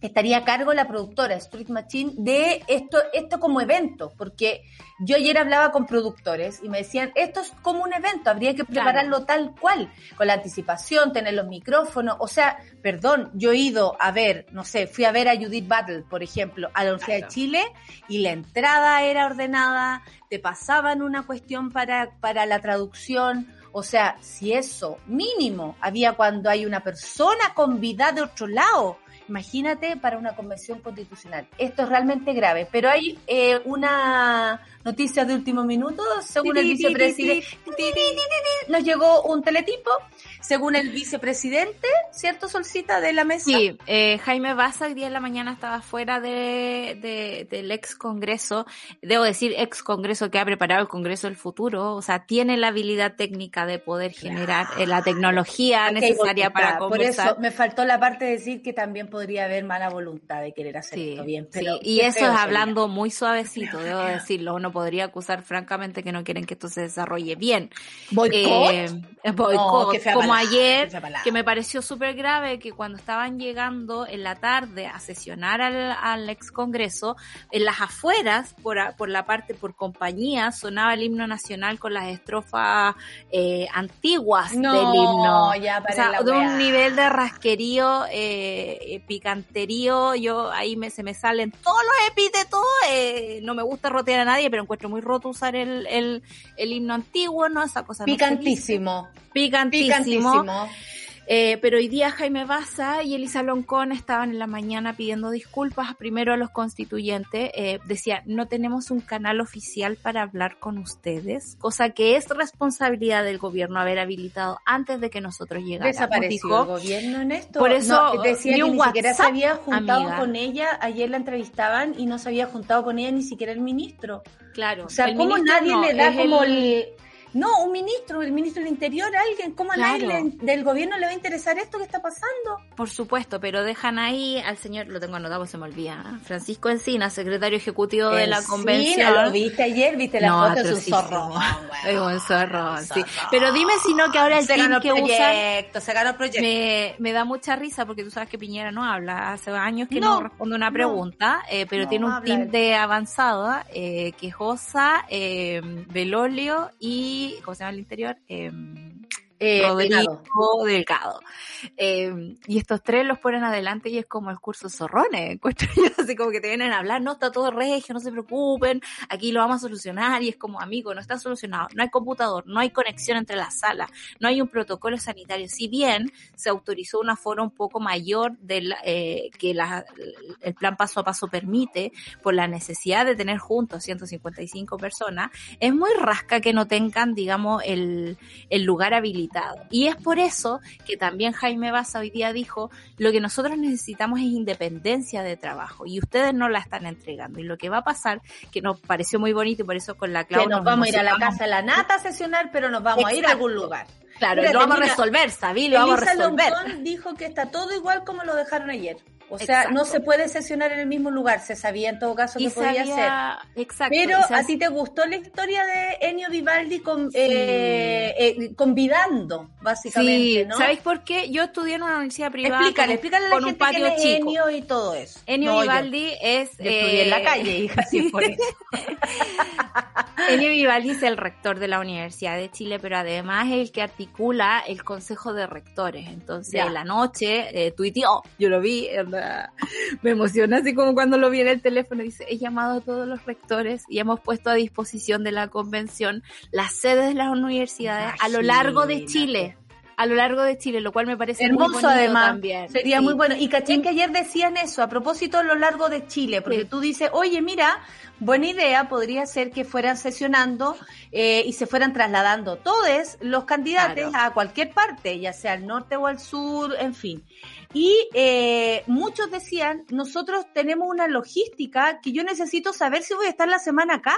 estaría a cargo la productora Street Machine de esto, esto como evento, porque yo ayer hablaba con productores y me decían, esto es como un evento, habría que prepararlo tal cual, con la anticipación, tener los micrófonos, o sea, perdón, yo he ido a ver, no sé, fui a ver a Judith Battle, por ejemplo, a la Universidad de Chile y la entrada era ordenada, te pasaban una cuestión para, para la traducción, o sea, si eso mínimo había cuando hay una persona con vida de otro lado, Imagínate para una convención constitucional. Esto es realmente grave, pero hay eh, una noticia de último minuto, según el vicepresidente. Nos llegó un teletipo, según el vicepresidente, ¿cierto, Solcita, de la mesa? Sí, eh, Jaime Baza el día de la mañana estaba fuera de, del ex Congreso, debo decir ex Congreso que ha preparado el Congreso del futuro, o sea, tiene la habilidad técnica de poder generar eh, la tecnología necesaria para conversar. Por eso me faltó la parte de decir que también podría haber mala voluntad de querer hacer esto bien. Pero y eso es hablando muy suavecito, debo decirlo. Uno podría acusar francamente que no quieren que esto se desarrolle bien. ¿Boicot? Eh, como ayer, que me pareció súper grave que cuando estaban llegando en la tarde a sesionar al, ex congreso, en las afueras, por, por la parte, por compañía, sonaba el himno nacional con las estrofas eh, antiguas del himno. Ya o sea, de un nivel de rasquerío, eh, picanterío, yo ahí me, se me salen todos los epítetos, eh, no me gusta rotear a nadie, pero encuentro muy roto usar el, el, el himno antiguo, ¿no? Esa cosa. Picantísimo. picantísimo. Eh, pero hoy día Jaime Baza y Elisa Loncón estaban en la mañana pidiendo disculpas primero a los constituyentes. Eh, decía, no tenemos un canal oficial para hablar con ustedes, cosa que es responsabilidad del gobierno haber habilitado antes de que nosotros llegáramos. Desapareció el gobierno en esto. Por eso decía que ni siquiera se había juntado con ella. Ayer la entrevistaban y no se había juntado con ella ni siquiera el ministro. Claro. O sea, ¿cómo nadie le da como el no, un ministro, el ministro del Interior, alguien, ¿cómo a nadie del gobierno le va a interesar esto que está pasando? Por supuesto, pero dejan ahí al señor, lo tengo anotado, se me olvida, ¿eh? Francisco Encina, secretario ejecutivo de la convención. ¿Lo viste ayer? ¿Viste la foto? Es un zorro. Es un zorro, sí. Pero dime si no que ahora el se team que proyecto, Se ganó proyecto. Me, me, da mucha risa porque tú sabes que Piñera no habla, hace años que no, responde una pregunta, eh, pero tiene un team de avanzada, eh, Quejosa, eh, Belolio y ¿cómo se llama el interior? Eh, eh, Rodrigo Delgado. Eh, y estos tres los ponen adelante y es como el curso zorrones, así como que te vienen a hablar, no está todo regio, no se preocupen, aquí lo vamos a solucionar y es como amigo, no está solucionado, no hay computador, no hay conexión entre las salas, no hay un protocolo sanitario, si bien se autorizó una forma un poco mayor del, eh, que la, el plan paso a paso permite por la necesidad de tener juntos 155 personas, es muy rasca que no tengan, digamos, el, el lugar habilitado y es por eso que también Jaime Baza hoy día dijo, lo que nosotros necesitamos es independencia de trabajo y ustedes no la están entregando. Y lo que va a pasar, que nos pareció muy bonito y por eso con la Claudia... Que nos, vamos a ir a la casa de la nata a sesionar, pero nos vamos a ir a algún lugar. Claro, lo vamos a resolver, Sabi, lo vamos a resolver. dijo que está todo igual como lo dejaron ayer. O sea, no se puede sesionar en el mismo lugar, se sabía en todo caso que podía ser. Exacto. Pero a ti te gustó la historia de Ennio Vivaldi con, eh, eh, convidando, básicamente, sí. ¿Sabéis por qué? Yo estudié en una universidad privada explícale, explícale a la gente un patio chico. Ennio y todo eso. Ennio Vivaldi es... Yo estudié en la eh, calle, hija, sí, por eso. Ennio Vivaldi es el rector de la Universidad de Chile, pero además es el que articula el Consejo de Rectores. Entonces, la noche eh, tuiteó, yo lo vi, me emociona así como cuando lo vi en el teléfono, dice, he llamado a todos los rectores y hemos puesto a disposición de la convención las sedes de las universidades a lo largo de Chile a lo largo de Chile, lo cual me parece hermoso muy bonito además. también. Sería muy bueno. Y caché que ayer decían eso, a propósito a lo largo de Chile, porque tú dices, oye, mira, buena idea podría ser que fueran sesionando eh, y se fueran trasladando todos los candidatos a cualquier parte, ya sea al norte o al sur, en fin. Y eh, muchos decían, nosotros tenemos una logística que yo necesito saber si voy a estar la semana acá.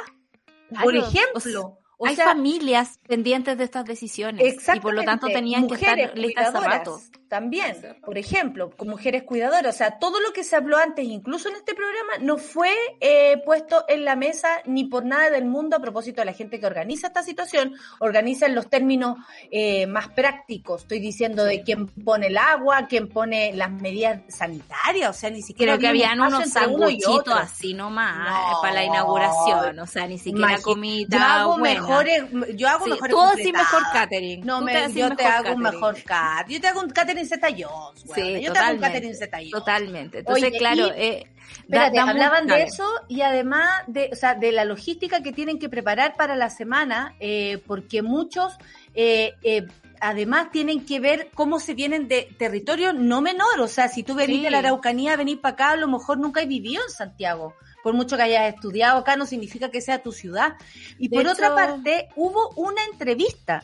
Por ejemplo. Hay familias pendientes de estas decisiones y por lo tanto tenían que estar listas hace rato. También, por ejemplo, con mujeres cuidadoras. O sea, todo lo que se habló antes, incluso en este programa, no fue eh, puesto en la mesa ni por nada del mundo a propósito de la gente que organiza esta situación. Organiza en los términos eh, más prácticos. Estoy diciendo de quién pone el agua, quién pone las medidas sanitarias. O sea, ni siquiera. Creo que habían unos sanguchitos así nomás para la inauguración. O sea, ni siquiera comida. Yo hago mejores. Yo hago sí, mejores. Tú sí mejor catering. No, me, yo te hago un mejor catering. Yo te hago un catering Jones. Sí, yo tengo un Catherine Zeta Jones. Totalmente. Entonces, claro. eh, espérate, hablaban de eso y además de, o sea, de la logística que tienen que preparar para la semana, eh, porque muchos. Eh, eh, además tienen que ver cómo se vienen de territorio no menor, o sea, si tú venís de la Araucanía, venís para acá, a lo mejor nunca has vivido en Santiago por mucho que hayas estudiado acá, no significa que sea tu ciudad. Y por otra parte, hubo una entrevista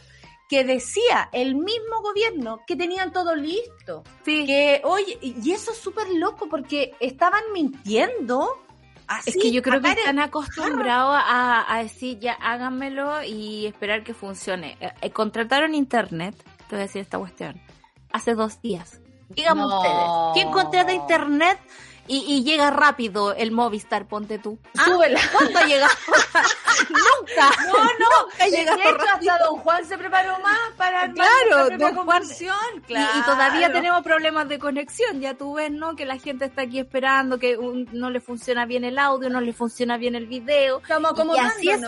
que decía el mismo gobierno que tenían todo listo. Sí. Que, oye, y eso es súper loco porque estaban mintiendo. Así, es que yo creo que están acostumbrados a, decir ya háganmelo y esperar que funcione. Eh, eh, contrataron internet, te voy a decir esta cuestión, hace dos días. Díganme ustedes, ¿quién contrata internet y, llega rápido el Movistar, ponte tú. ¿Ah? Súbela. ¿Cuándo llega? nunca. No, no. Nunca llega hasta Don Juan se preparó más para claro, Don Juan, claro. Y, todavía tenemos problemas de conexión. Ya tú ves, ¿no? Que la gente está aquí esperando, que no le funciona bien el audio, no le funciona bien el video. como y así es,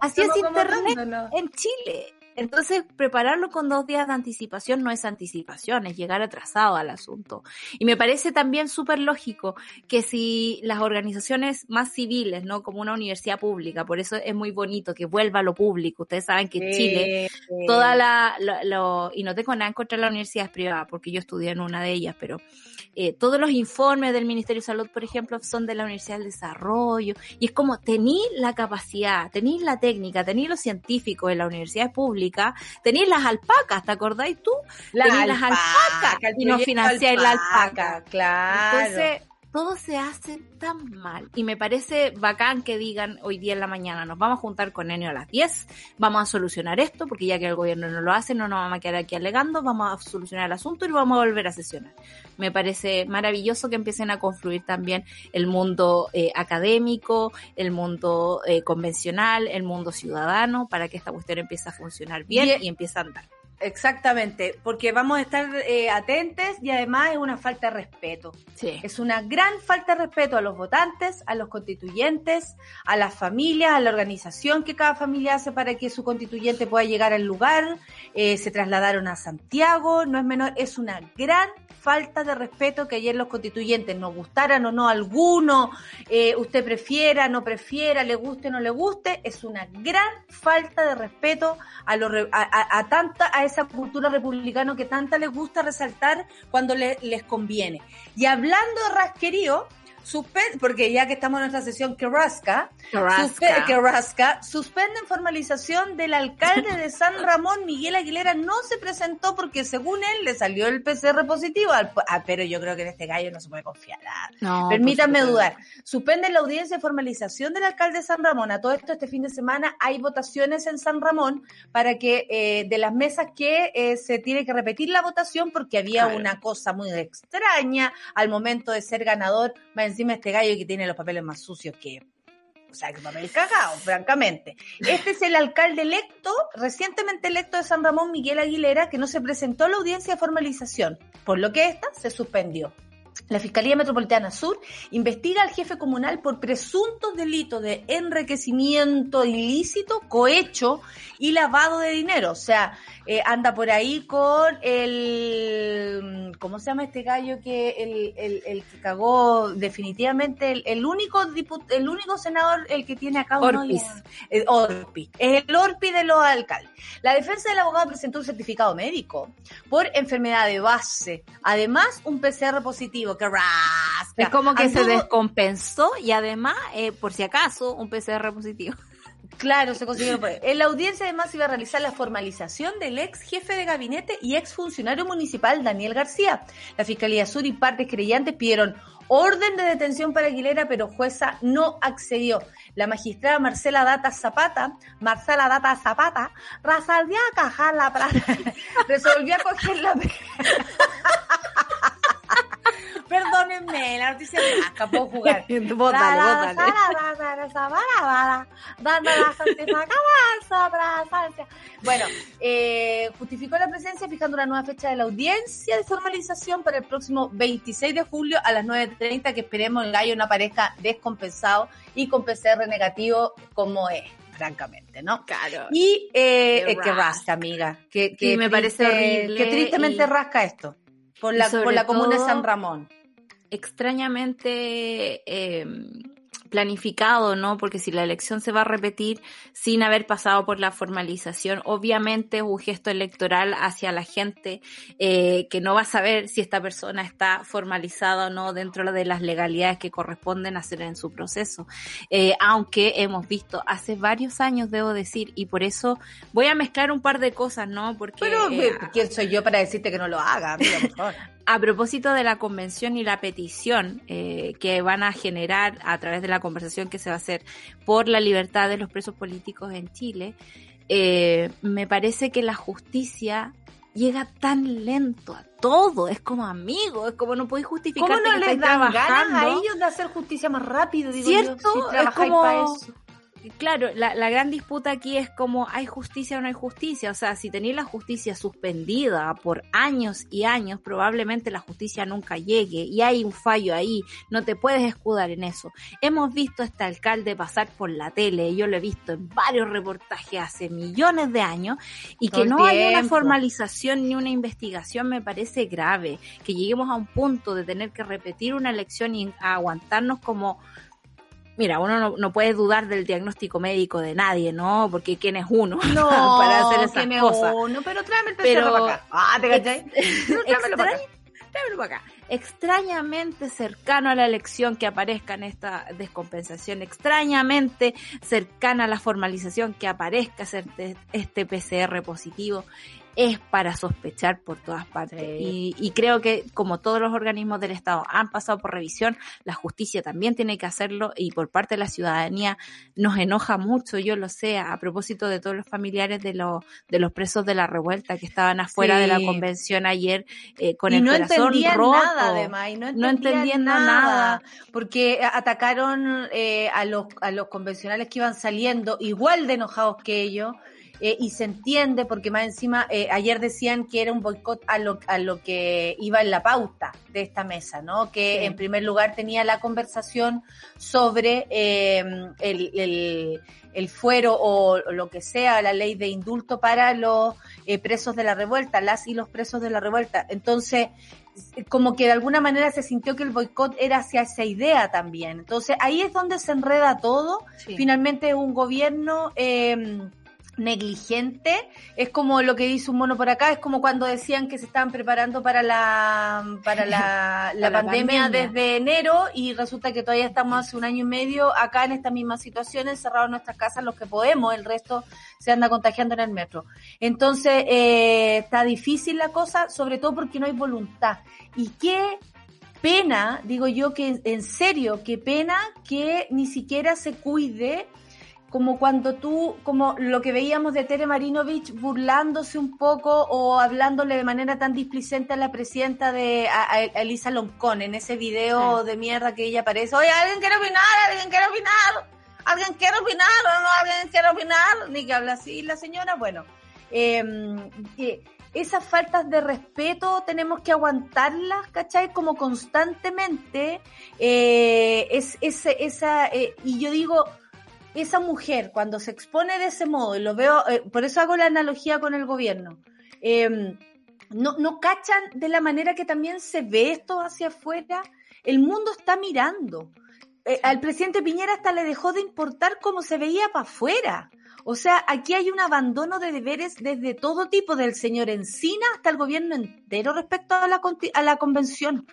así es internet en Chile. Entonces, prepararlo con dos días de anticipación no es anticipación, es llegar atrasado al asunto. Y me parece también súper lógico que si las organizaciones más civiles, ¿no? Como una universidad pública, por eso es muy bonito que vuelva a lo público. Ustedes saben que en Chile, toda la, lo, y no tengo nada en contra de las universidades privadas, porque yo estudié en una de ellas, pero eh, todos los informes del Ministerio de Salud, por ejemplo, son de la Universidad del Desarrollo, y es como tenéis la capacidad, tenéis la técnica, tenéis los científicos en la universidad pública, tenéis las alpacas, ¿te acordáis tú? La tenéis las alpacas y no financiáis la alpaca. Claro. Entonces, todo se hace tan mal. Y me parece bacán que digan hoy día en la mañana, nos vamos a juntar con Enio a las 10, vamos a solucionar esto, porque ya que el gobierno no lo hace, no nos vamos a quedar aquí alegando, vamos a solucionar el asunto y vamos a volver a sesionar. Me parece maravilloso que empiecen a confluir también el mundo eh, académico, el mundo eh, convencional, el mundo ciudadano, para que esta cuestión empiece a funcionar bien y empiece a andar. Exactamente, porque vamos a estar eh, atentos y además es una falta de respeto. Sí. Es una gran falta de respeto a los votantes, a los constituyentes, a las familias, a la organización que cada familia hace para que su constituyente pueda llegar al lugar. Eh, se trasladaron a Santiago, no es menor, es una gran falta de respeto que ayer los constituyentes nos gustaran o no alguno, eh, usted prefiera, no prefiera, le guste, no le guste, es una gran falta de respeto a, lo, a, a, tanta, a esa cultura republicana que tanta les gusta resaltar cuando les conviene. Y hablando de rasquerío, Porque ya que estamos en nuestra sesión que rasca, suspenden formalización del alcalde de San Ramón, Miguel Aguilera, no se presentó porque según él le salió el PCR positivo, ah, pero yo creo que en este gallo no se puede confiar. Ah, no, Permítanme dudar. Suspenden la audiencia de formalización del alcalde de San Ramón. A todo esto, este fin de semana hay votaciones en San Ramón para que eh, de las mesas que eh, se tiene que repetir la votación porque había una cosa muy extraña al momento de ser ganador encima este gallo que tiene los papeles más sucios que, o sea, que papel cagado, francamente. Este es el alcalde electo, recientemente electo de San Ramón, Miguel Aguilera, que no se presentó a la audiencia de formalización, por lo que esta se suspendió. La Fiscalía Metropolitana Sur investiga al jefe comunal por presuntos delitos de enriquecimiento ilícito, cohecho y lavado de dinero. O sea, eh, anda por ahí con el ¿cómo se llama este gallo que el, el, el que cagó definitivamente el, el único el único senador el que tiene acá Orpis. el Orpi, es el Orpi de los alcaldes. La defensa del abogado presentó un certificado médico por enfermedad de base, además un PCR positivo que rasca. Es como que se descompensó y además, eh, por si acaso, un PCR positivo. Claro, se consiguieron por. En la audiencia además iba a realizar la formalización del ex jefe de gabinete y ex funcionario municipal Daniel García. La Fiscalía Sur y partes creyentes pidieron orden de detención para Aguilera, pero jueza no accedió. La magistrada Marcela Data Zapata, Marcela Data Zapata, resolvió cajar la resolvió coger la Perdónenme, la noticia blanca, puedo jugar. Bótale, bótale. Bueno, eh, justificó la presencia fijando una nueva fecha de la audiencia de formalización para el próximo 26 de julio a las 9.30 que esperemos el gallo no aparezca descompensado y con PCR negativo como es, francamente, ¿no? Claro. Y eh, eh, que rasca. amiga. Que, Sí, me parece horrible Que tristemente y- rasca esto. Por la, por la comuna de San Ramón. Extrañamente eh, planificado, ¿no? Porque si la elección se va a repetir sin haber pasado por la formalización, obviamente es un gesto electoral hacia la gente eh, que no va a saber si esta persona está formalizada o no dentro de las legalidades que corresponden hacer en su proceso. Eh, aunque hemos visto hace varios años, debo decir, y por eso voy a mezclar un par de cosas, ¿no? Porque Pero, eh, ¿quién soy yo para decirte que no lo haga, amiga, por favor? A propósito de la convención y la petición eh, que van a generar a través de la conversación que se va a hacer por la libertad de los presos políticos en Chile, eh, me parece que la justicia llega tan lento a todo, es como amigo, es como no podéis justificar ¿Cómo no que les dan ganas trabajando. a ellos de hacer justicia más rápido? Digo ¿Cierto? Yo, si Es como- pa' eso. Claro, la, la gran disputa aquí es como hay justicia o no hay justicia. O sea, si tenéis la justicia suspendida por años y años, probablemente la justicia nunca llegue y hay un fallo ahí. No te puedes escudar en eso. Hemos visto a este alcalde pasar por la tele, yo lo he visto en varios reportajes hace millones de años, y Todo que no haya una formalización ni una investigación me parece grave. Que lleguemos a un punto de tener que repetir una elección y aguantarnos como Mira, uno no, no puede dudar del diagnóstico médico de nadie, ¿no? Porque quién es uno No, para hacer esas cosas. uno, pero tráeme el PCR Pero- para acá. Ah, ¿te cachai? Tráemelo para acá. Extraña- tráemelo para acá. Extrañamente cercano a la elección que aparezca en esta descompensación, extrañamente cercana a la formalización que aparezca este PCR positivo, es para sospechar por todas partes. Sí. Y, y creo que como todos los organismos del Estado han pasado por revisión, la justicia también tiene que hacerlo y por parte de la ciudadanía nos enoja mucho, yo lo sé, a propósito de todos los familiares de los, de los presos de la revuelta que estaban afuera de la convención ayer eh, con y el no corazón entendían roto. nada además y no entendían No entendiendo nada, nada. porque atacaron eh, a los a los convencionales que iban saliendo igual de enojados que ellos eh, y se entiende porque más encima eh, ayer decían que era un boicot a lo a lo que iba en la pauta de esta mesa no que Sí. en primer lugar tenía la conversación sobre eh, el, el el fuero o lo que sea, la ley de indulto para los eh, presos de la revuelta, las y los presos de la revuelta. Entonces, como que de alguna manera se sintió que el boicot era hacia esa idea también. Entonces, ahí es donde se enreda todo. Sí. Finalmente, un gobierno eh, negligente, es como lo que dice un mono por acá, es como cuando decían que se estaban preparando para la para la, la Para la pandemia, pandemia. desde enero y resulta que todavía estamos hace un año y medio acá en esta misma situación, encerrados en nuestras casas los que podemos, el resto se anda contagiando en el metro. Entonces, eh, está difícil la cosa, sobre todo porque no hay voluntad. Y qué pena, digo yo que en serio, qué pena que ni siquiera se cuide como cuando tú, como lo que veíamos de Tere Marinovich burlándose un poco o hablándole de manera tan displicente a la presidenta de a, a Elisa Loncón en ese video de mierda que ella aparece. Oye, alguien quiere opinar, alguien quiere opinar, alguien quiere opinar o no, alguien quiere opinar, ni que habla así la señora. Bueno, eh, eh, esas faltas de respeto tenemos que aguantarlas, ¿cachai? Como constantemente. Eh, es, es, esa, eh, y yo digo, esa mujer cuando se expone de ese modo, y lo veo, eh, por eso hago la analogía con el gobierno, eh, no, no cachan de la manera que también se ve esto hacia afuera. El mundo está mirando. Eh, al presidente Piñera hasta le dejó de importar cómo se veía para afuera. O sea, aquí hay un abandono de deberes desde todo tipo, del señor Encina hasta el gobierno entero respecto a la, a la convención.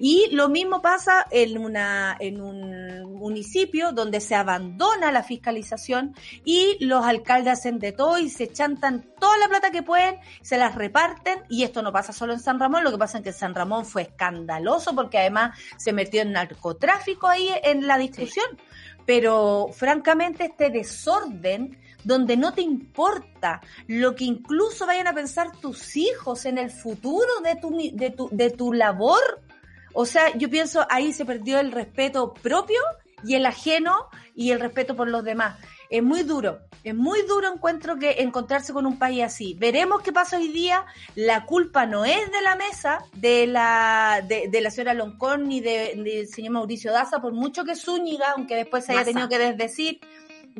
Y lo mismo pasa en, una, en un municipio donde se abandona la fiscalización y los alcaldes hacen de todo y se chantan toda la plata que pueden, se las reparten y esto no pasa solo en San Ramón, lo que pasa es que San Ramón fue escandaloso porque además se metió en narcotráfico ahí en la discusión. Pero francamente este desorden donde no te importa lo que incluso vayan a pensar tus hijos en el futuro de tu, de tu, de tu labor o sea, yo pienso ahí se perdió el respeto propio y el ajeno y el respeto por los demás. Es muy duro, es muy duro encuentro que encontrarse con un país así. Veremos qué pasa hoy día. La culpa no es de la mesa, de la, de, de la señora Loncón ni del señor Mauricio Daza, por mucho que Zúñiga, aunque después se haya tenido que desdecir,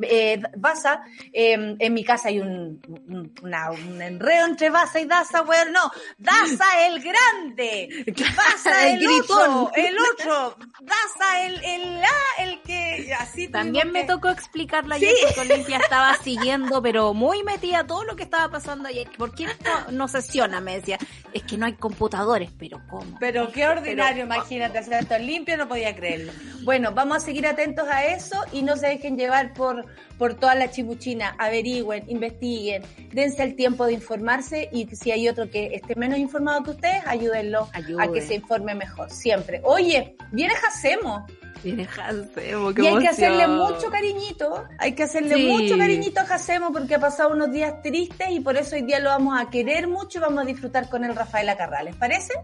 eh, Baza, em, en mi casa hay un, un, enredo entre Baza y Daza, bueno, no, Daza el grande, Baza el, el otro, el otro, Daza el, el, ah, el que, así También me tocó explicarla ayer porque Olimpia estaba siguiendo, pero muy metida todo lo que estaba pasando ayer. ¿Por qué no, no sesiona? Me decía, es que no hay computadores, pero ¿cómo? Pero qué ordinario, imagínate, hacer esto limpio, no podía creerlo. Bueno, vamos a seguir atentos a eso y no se dejen llevar por por, toda la chibuchina, averigüen, investiguen, dense el tiempo de informarse y si hay otro que esté menos informado que ustedes, ayúdenlo a que se informe mejor, siempre. Oye, viene Jacemo. Viene Jacemo, qué Y hay que hacerle mucho cariñito, hay que hacerle mucho cariñito a Jacemo porque ha pasado unos días tristes y por eso hoy día lo vamos a querer mucho y vamos a disfrutar con el Rafael Acarra, ¿les parece?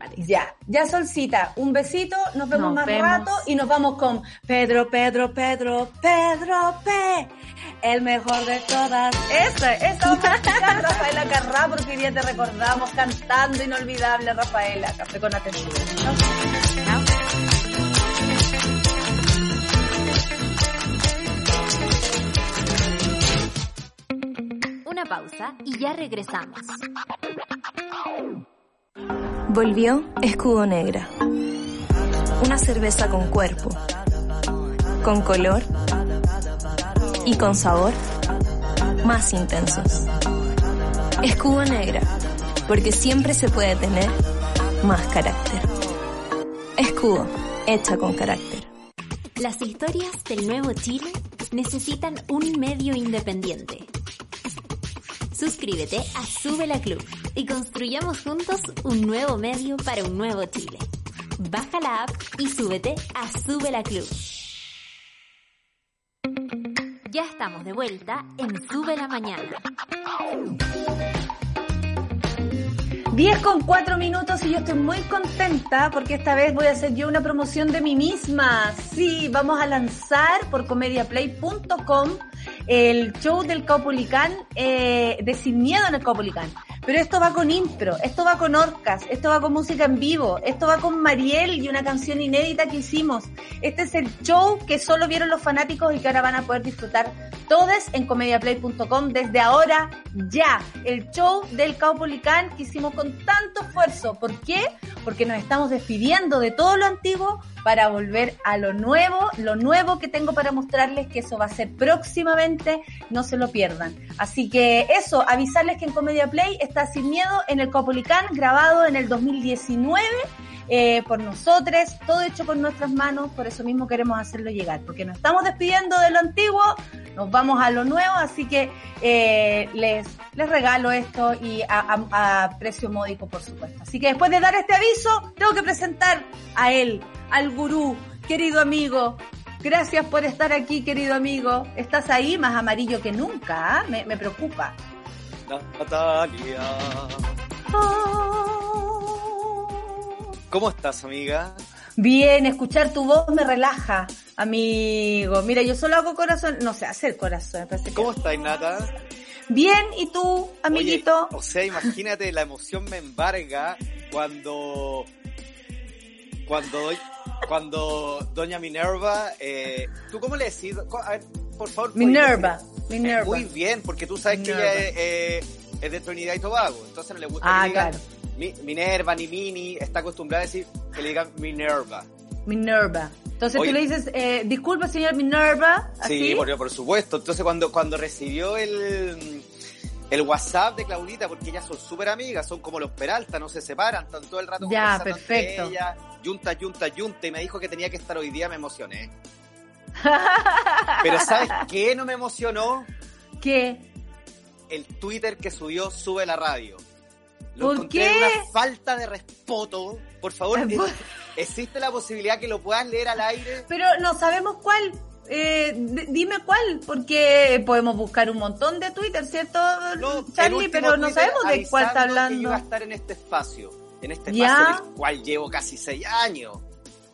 Parece. Ya, ya Solcita, un besito, nos vemos más rato y nos vamos con Pedro, Pedro, Pedro, Pedro P. El mejor de todas. Esa, esa Rafaela Carrá porque hoy día te recordamos cantando inolvidable Rafaela. Café con atención. Una pausa y ya regresamos. Volvió Escudo Negra. Una cerveza con cuerpo, con color y con sabor más intensos. Escudo Negra, porque siempre se puede tener más carácter. Escudo, hecha con carácter. Las historias del nuevo Chile necesitan un medio independiente. Suscríbete a Sube la Club y construyamos juntos un nuevo medio para un nuevo Chile. Baja la app y súbete a Sube la Club. Ya estamos de vuelta en Sube la Mañana. 10 con 4 minutos y yo estoy muy contenta porque esta vez voy a hacer yo una promoción de mí misma. Sí, vamos a lanzar por comediaplay.com el show del Caupolicán, eh, de Sin Miedo en el Caupolicán. Pero esto va con impro, esto va con orcas, esto va con música en vivo, esto va con Mariel y una canción inédita que hicimos. Este es el show que solo vieron los fanáticos y que ahora van a poder disfrutar todos en comediaplay.com desde ahora ya. El show del Caupolicán que hicimos con tanto esfuerzo. ¿Por qué? Porque nos estamos despidiendo de todo lo antiguo para volver a lo nuevo, lo nuevo que tengo para mostrarles que eso va a ser próximamente, no se lo pierdan. Así que eso, avisarles que en Comedia Play está Sin Miedo en el Copolicán, grabado en el 2019 eh, por nosotros, todo hecho con nuestras manos, por eso mismo queremos hacerlo llegar, porque nos estamos despidiendo de lo antiguo, nos vamos a lo nuevo, así que eh, les, les regalo esto y a, a precio módico, por supuesto. Así que después de dar este aviso, tengo que presentar a él, al gurú, querido amigo. Gracias por estar aquí, querido amigo. Estás ahí más amarillo que nunca, ¿ah? me, preocupa. Natalia. ¿Cómo estás, amiga? Bien, escuchar tu voz me relaja, amigo. Mira, yo solo hago corazón, no sé, hacer corazón. ¿Cómo estás, Nata? Bien, ¿y tú, amiguito? o sea, imagínate, la emoción me embarga cuando cuando cuando doña Minerva, eh, ¿tú cómo le decís? A ver, por favor. Minerva, Minerva. Muy bien, porque tú sabes que ella es, es de Trinidad y Tobago, entonces no le gusta Ah, que digan claro. Mi- Minerva ni Mini, está acostumbrada a decir que le digan Minerva. Minerva. Entonces Oye. tú le dices, eh, disculpa, señor Minerva. ¿así? Sí, por, por supuesto. Entonces cuando, cuando recibió el, el WhatsApp de Claudita, porque ellas son súper amigas, son como los Peralta, no se separan, están todo el rato Ya, conversando entre perfecto. ellas, yunta, yunta, yunta, y me dijo que tenía que estar hoy día, me emocioné. Pero ¿sabes qué no me emocionó? ¿Qué? El Twitter que subió Sube la Radio. Lo ¿Por encontré qué? una falta de respeto. Por favor, ¿existe la posibilidad que lo puedas leer al aire? Pero no sabemos cuál. Eh, dime cuál, porque podemos buscar un montón de Twitter, ¿cierto, No, Charlie? Pero no Twitter sabemos de cuál está avisando que iba a hablando. estar en este espacio, en este Ya. espacio del cual llevo casi seis años.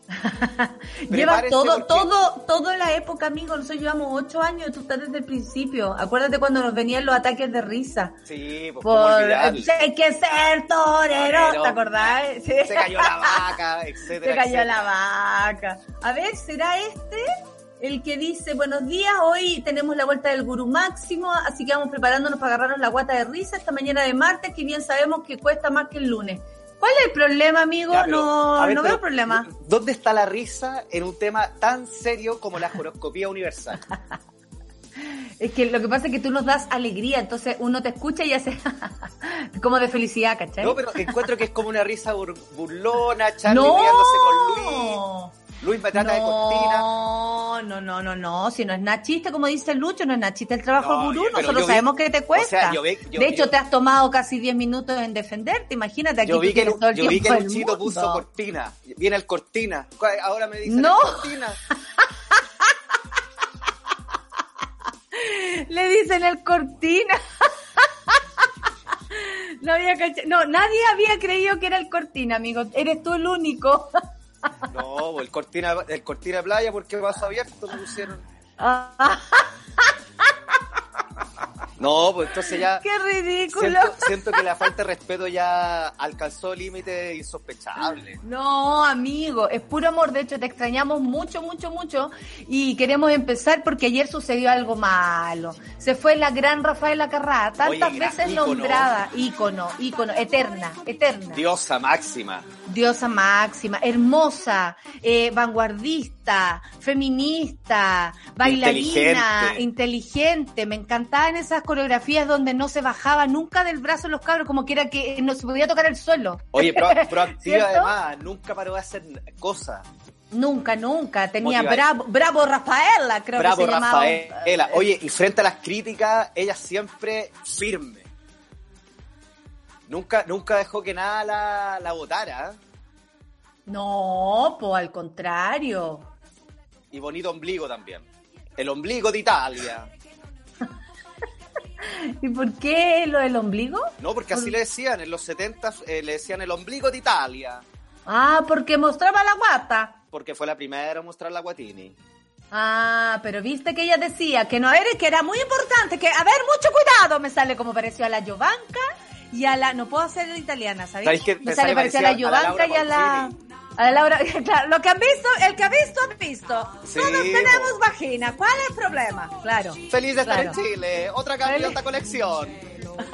Lleva todo, porque- todo, toda la época, amigo. Nosotros llevamos ocho años, tú estás desde el principio. Acuérdate cuando nos venían los ataques de risa. Sí, pues Por hay que ser torero, Torero. ¿te acordás? Sí. Se cayó la vaca, etcétera. Se cayó etcétera. la vaca. A ver, ¿será este el que dice buenos días? Hoy tenemos la vuelta del gurú máximo, así que vamos preparándonos para agarrarnos la guata de risa esta mañana de martes, que bien sabemos que cuesta más que el lunes. ¿Cuál es el problema, amigo? Ya, pero, no ver, no veo problema. ¿Dónde está la risa en un tema tan serio como la horoscopía universal? Es que lo que pasa es que tú nos das alegría, entonces uno te escucha y hace como de felicidad, ¿cachai? No, pero encuentro que es como una risa bur- burlona, Charlie riéndose con Luis. Luis me trata de cortina. No, no, no, no, no. Si no es nada chiste, como dice Lucho, no es nada chiste el trabajo No, gurú. pero Nosotros yo vi- sabemos que te cuesta. o sea, yo vi- yo- de hecho, yo- te has tomado casi 10 minutos en defenderte. Imagínate, aquí Yo vi que, tienes todo el yo vi que Luchito puso cortina. Viene el cortina. Ahora me dicen No. el cortina. Le dicen el cortina. No, había cacha- no, nadie había creído que era el cortina, amigo. Eres tú el único. No, el cortina, el cortina playa porque vaso abierto me pusieron. No, pues entonces ya ¡Qué ridículo! siento, siento que la falta de respeto ya alcanzó límites insospechables. No, amigo, es puro amor. De hecho, te extrañamos mucho, mucho, mucho. Y queremos empezar porque ayer sucedió algo malo. Se fue la gran Rafaela Carrá, tantas Oye, veces ícono. nombrada. Ícono, ícono, eterna, eterna. Diosa máxima. Diosa máxima, hermosa, eh, vanguardista, feminista, bailarina, Inteligente. inteligente. Me encantaban esas coreografías donde no se bajaba nunca del brazo los cabros, como que era que no se podía tocar el suelo. Oye, pro- proactiva además, nunca paró de hacer cosas. Nunca, nunca. Tenía Bravo, Bravo Rafaela, creo Bravo que se llamaba. Rafaela. Oye, y frente a las críticas, ella siempre firme. Nunca, nunca dejó que nada la, la votara. No, pues al contrario. Y bonito ombligo también. El ombligo de Italia. ¿Y por qué lo del ombligo? No, porque así le decían, en los 70 eh, le decían el ombligo de Italia. Ah, porque mostraba la guata. Porque fue la primera en mostrar la Guatini. Ah, pero viste que ella decía que no era, que era muy importante, que a ver, mucho cuidado, me sale como pareció a la Giovanca y a la, no puedo hacer italiana, ¿sabes? ¿Sabes qué? Me sale pareció a la a Giovanca y a la, a la Laura, claro, lo que han visto, el que ha visto, ha visto. Sí, Todos tenemos po. vagina, ¿cuál es el problema? Claro. Feliz de estar Claro. en Chile. Otra candidata colección.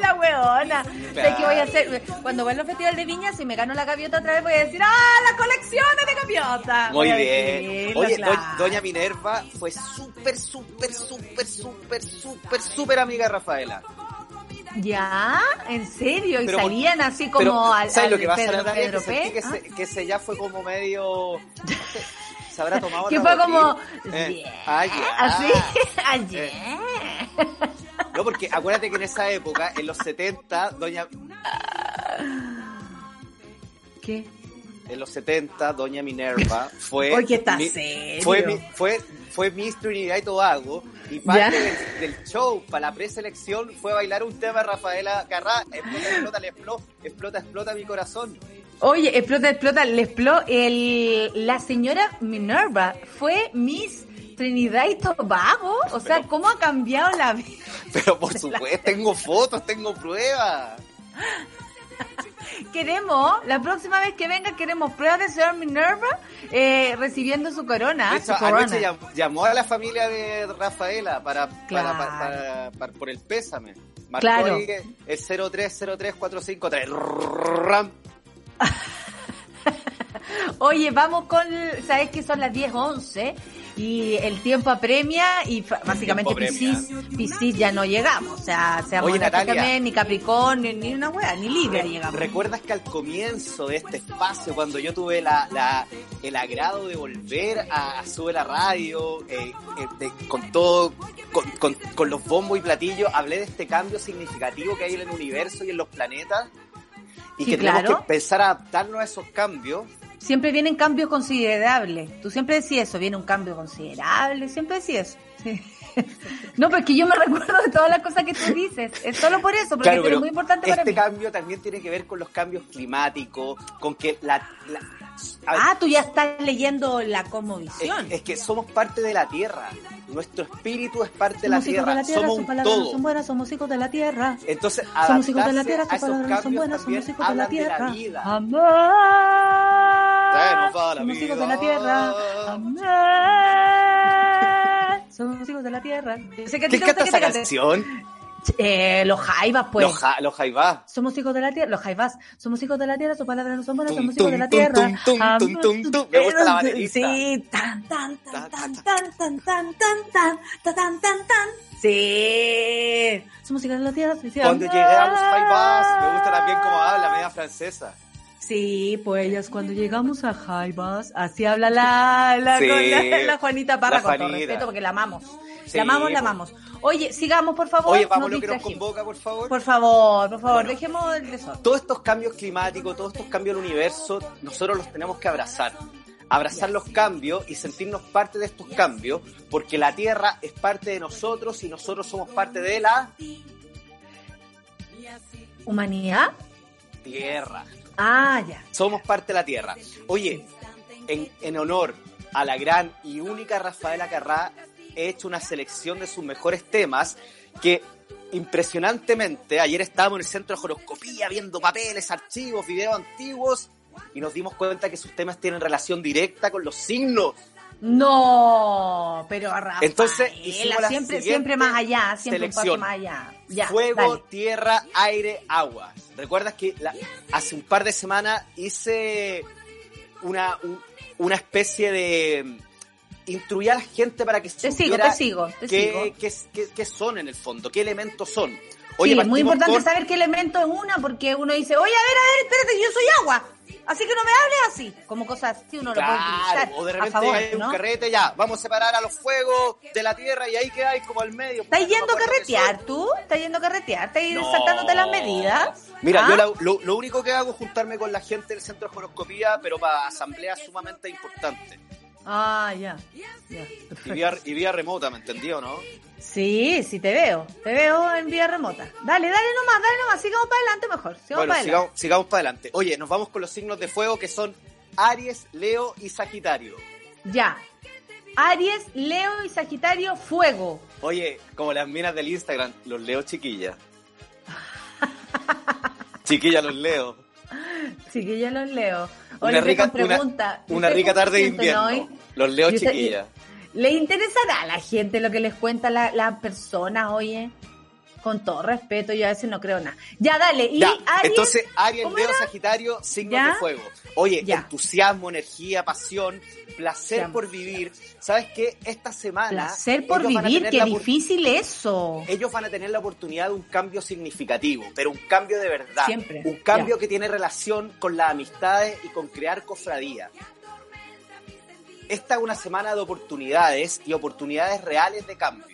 La weona. Sé Claro. que voy a hacer, cuando vuelva al Festival de Viña, si me gano la gaviota otra vez, voy a decir, ¡ah, las colecciones de gaviota! Muy Voy bien. Oye, claro. do- Doña Minerva fue súper, súper, súper, súper, súper, súper amiga de Rafaela. ¿Ya? ¿En serio? ¿Y Pero salían así como Pero, al, ¿sabes al lo que pasa, Pedro? Pedro que sentí P? que, se- que ese ya fue como medio... Se habrá tomado Que fue como... Eh, "Bien", ah, ya. Así, ayer. No, porque acuérdate que en esa época, en los 70, Doña... ¿Qué? En los 70, Doña Minerva fue... Oye, está mi- serio. Fue, fue, fue Miss Trinidad y Tobago y parte del, del show para la preselección fue bailar un tema de Rafaela Carrá. Explota, explota, le explota, explota, explota mi corazón. Oye, explota, explota, le explotó. El, la señora Minerva fue Miss Trinidad y Tobago. O sea, Pero- ¿cómo ha cambiado la vida? Pero por supuesto, tengo fotos, tengo pruebas. queremos, la próxima vez que venga, queremos pruebas de señor Minerva eh, recibiendo su corona. De hecho, su anoche llamó a la familia de Rafaela para, Claro. para- para- para- por el pésame. Marcó Claro. el 0303453. Ram. Oye, vamos con, sabes que son las 10:11 y el tiempo apremia y básicamente. Piscis, Piscis ya no llegamos, o sea, seamos Oye, Natalia. ni Capricornio, ni una wea, ni Libra llegamos. ¿Recuerdas que al comienzo de este espacio, cuando yo tuve la, la- el agrado de volver a, a Sube la Radio, eh, eh, de- con todo, con, con- con los bombos y platillos, hablé de este cambio significativo que hay en el universo y en los planetas? Y Sí, que tenemos claro. que empezar a adaptarnos a esos cambios. Siempre vienen cambios considerables. Tú siempre decías eso, viene un cambio considerable, siempre decías eso. Sí. No, pues que yo me recuerdo de todas las cosas que tú dices. Es solo por eso, porque Claro, es pero muy importante para este mí. cambio también tiene que ver con los cambios climáticos, con que la... Ah, tú ya estás leyendo la es, cosmovisión. es que somos parte de la Tierra. Nuestro espíritu es parte de la somos hijos Tierra. de la tierra, somos sus un no son buenas, somos hijos de la tierra. Entonces, Somos hijos de la tierra, sus palabras no son buenas, somos hijos de la de tierra. la Somos hijos de la tierra. Amar. Somos hijos de la tierra. Yo sé que a ti ¿Quién te gusta canta esa canción? Eh, los jaivas, pues. Los, ja, los Jaivá. Somos hijos de la tierra, los jaivas, somos hijos de la tierra, sus palabras no son buenas, somos hijos de la tierra. Me gusta la baterista. Sí, tan, tan, tan, tan, tan, tan, tan, tan, tan, tan, tan. Sí, somos hijos de la tierra. Cuando llegué a los Jaivás, me gusta también cómo habla, media francesa. Sí, pues ellas cuando llegamos a Jaivas, así habla la, la, Sí, con la, la Juanita Parra, con todo respeto, porque la amamos. Sí, la amamos, la po. amamos. Oye, sigamos, por favor. Oye, vamos lo que nos convoca, por favor. Por favor, por favor, Bueno. dejemos el desorden. Todos estos cambios climáticos, todos estos cambios del universo, nosotros los tenemos que abrazar. Abrazar los cambios y sentirnos parte de estos cambios, porque la Tierra es parte de nosotros y nosotros somos parte de la ¿Humanidad? Tierra. Ah, ya. Somos parte de la Tierra. Oye, en, en honor a la gran y única Rafaela Carrá, he hecho una selección de sus mejores temas que impresionantemente, ayer estábamos en el centro de horoscopía viendo papeles, archivos, videos antiguos y nos dimos cuenta que sus temas tienen relación directa con los signos. No, pero Rafaela, Entonces, la siempre, siempre más allá, siempre un paso más allá. Ya, Fuego, dale. tierra, aire, agua. ¿Recuerdas que la- hace un par de semanas hice una, un- una especie de... Instruí a la gente para que Te sigo, te sigo, te sigo. qué- qué- qué son en el fondo, qué elementos son. Sí, es muy importante saber qué elemento es una, porque uno dice, oye, a ver, a ver, espérate, yo soy agua, así que no me hables así. Como cosas así uno lo puede utilizar o de a repente favor, hay un carrete, ya, vamos a separar a los fuegos de la tierra y ahí quedáis como al medio. ¿Estás yendo a carretear tú? ¿Estás yendo a carretear? ¿Estás No. saltándote las medidas? Mira, ¿Ah? yo la- lo, lo único que hago es juntarme con la gente del centro de horoscopía, pero para asambleas sumamente importantes. Ah, ya. Y vía, y vía remota, ¿me entendió, no? Sí, sí te veo. Te veo en vía remota. Dale, dale nomás, dale nomás. Sigamos para adelante mejor. Sigamos bueno, para adelante. sigamos, sigamos para adelante. Oye, nos vamos con los signos de fuego que son Aries, Leo y Sagitario. Ya. Aries, Leo y Sagitario, fuego. Oye, como las minas del Instagram, los leo chiquilla. chiquilla los leo. Ya los leo. Una Oye, rica, con pregunta. una, una ¿Ustedes rica tarde de invierno. hoy? Los leo usted- chiquilla. ¿Le interesará a la gente lo que les cuenta la- las personas, oye? Con todo respeto, yo a veces no creo nada. Ya, dale. Y Ya, Aries, entonces Aries, ¿cómo Leo, era? Sagitario, signos ¿Ya? de fuego. Oye, Ya. entusiasmo, energía, pasión, placer por vivir. ¿Sabes qué? Esta semana placer por vivir, qué la difícil eso. Ellos van a tener la oportunidad de un cambio significativo, pero un cambio de verdad. Siempre, Un cambio ya. que tiene relación con las amistades y con crear cofradía. Esta es una semana de oportunidades y oportunidades reales de cambio.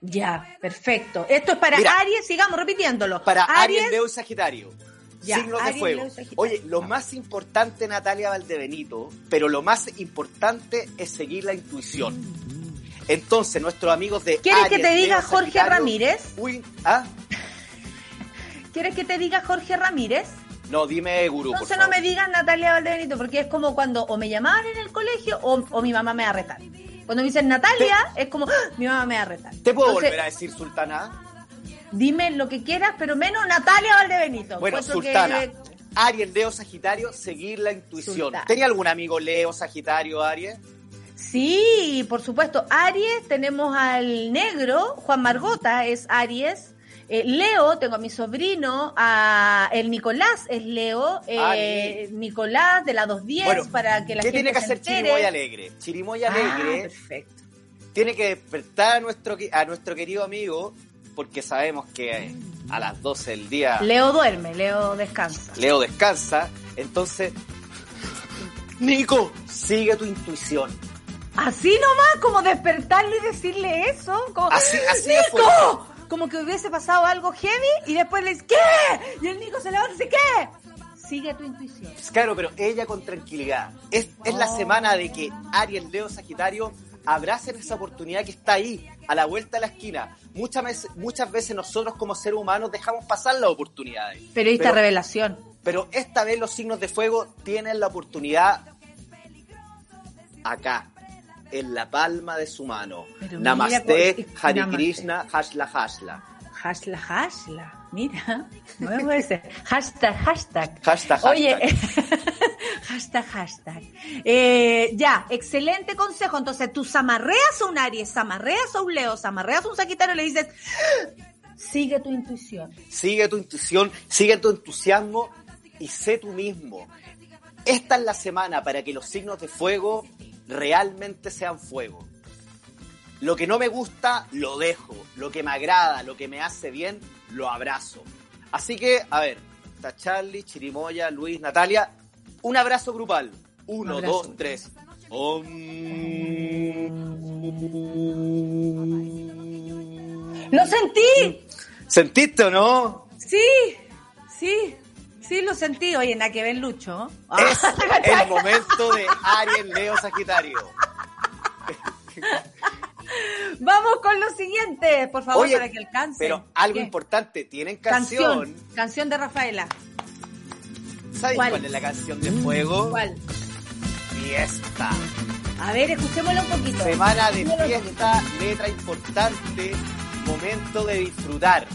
Ya, perfecto. Esto es para Mira. Aries, sigamos repitiéndolo. Para Aries, Leo y Sagitario. Ya, signos de Aries, fuego. Leo. Oye, lo más importante, Natalia Valdebenito, pero lo más importante es seguir la intuición. Entonces, nuestros amigos de ¿Quieres Aries, que te diga Leo, Jorge Ramírez? Uy, ¿ah? ¿Quieres que te diga Jorge Ramírez? No, dime gurú, por Entonces no favor. me digas Natalia Valdebenito, porque es como cuando o me llamaban en el colegio o, o mi mamá me va a retar. Cuando me dicen Natalia, es como, ¡Ah! mi mamá me va a retar. ¿Te puedo Entonces, volver a decir sultana? Dime lo que quieras, pero menos Natalia Valdebenito. Bueno, que- sultana. ¿Ah? Aries, Leo, Sagitario, seguir la intuición. ¿Tenía algún amigo Leo, Sagitario, Aries? Sí, por supuesto. Aries, tenemos al negro, Juan Margota es Aries. Eh, Leo, tengo a mi sobrino, a el Nicolás es Leo, eh, Ari. Nicolás de la 210 Bueno, para que la ¿Qué gente tiene que se hacer entere. Chirimoya Alegre? Chirimoya Ah, Alegre perfecto. tiene que despertar a nuestro, a nuestro querido amigo, porque sabemos que a las 12 del día Leo duerme, Leo descansa. Leo descansa. Entonces, Nico, sigue tu intuición. Así nomás, como despertarle y decirle eso. Como, Así, así. ¡Nico! Como que hubiese pasado algo heavy y después le dice, ¿qué? Y el Nico se levanta y dice, ¿qué? Sigue tu intuición. Claro, pero ella con tranquilidad. Es, es la Oh. semana de que Aries, Leo, Sagitario abracen esa oportunidad que está ahí, a la vuelta de la esquina. Muchas veces, muchas veces nosotros como seres humanos dejamos pasar las oportunidades. Pero- revelación. Pero esta vez los signos de fuego tienen la oportunidad acá, en la palma de su mano. Pero Namaste, mira, Hare Namaste. Krishna, Hashla Hashla. Hasla, hasla. Mira, no me puede ser. Hashtag, hashtag. Hashtag, Oye, hashtag. hashtag, hashtag. Eh, ya, excelente consejo. Entonces, tú zamarreas a un Aries, zamarreas a un Leo, zamarreas a un Sagitario y le dices, sigue tu intuición. Sigue tu intuición, sigue tu entusiasmo y sé tú mismo. Esta es la semana para que los signos de fuego realmente sean fuego. Lo que no me gusta, lo dejo. Lo que me agrada, lo que me hace bien, lo abrazo. Así que, a ver, está Charlie, Chirimoya, Luis, Natalia. Un abrazo grupal. Uno, abrazo. dos, tres. Om. ¡Lo sentí! ¿Sentiste o no? Sí, sí, sí, lo sentí. Oye, nada que ver, Lucho. Es el momento de Aries, Leo, Sagitario. Vamos con lo siguiente, por favor, Oye, para que alcance. Pero algo ¿Qué? importante, tienen canción. Canción, canción de Rafaela. ¿Saben ¿Cuál? cuál? es la canción de fuego? ¿Cuál? Fiesta. A ver, escuchémosla un poquito. Semana de fiesta, letra importante, momento de disfrutar.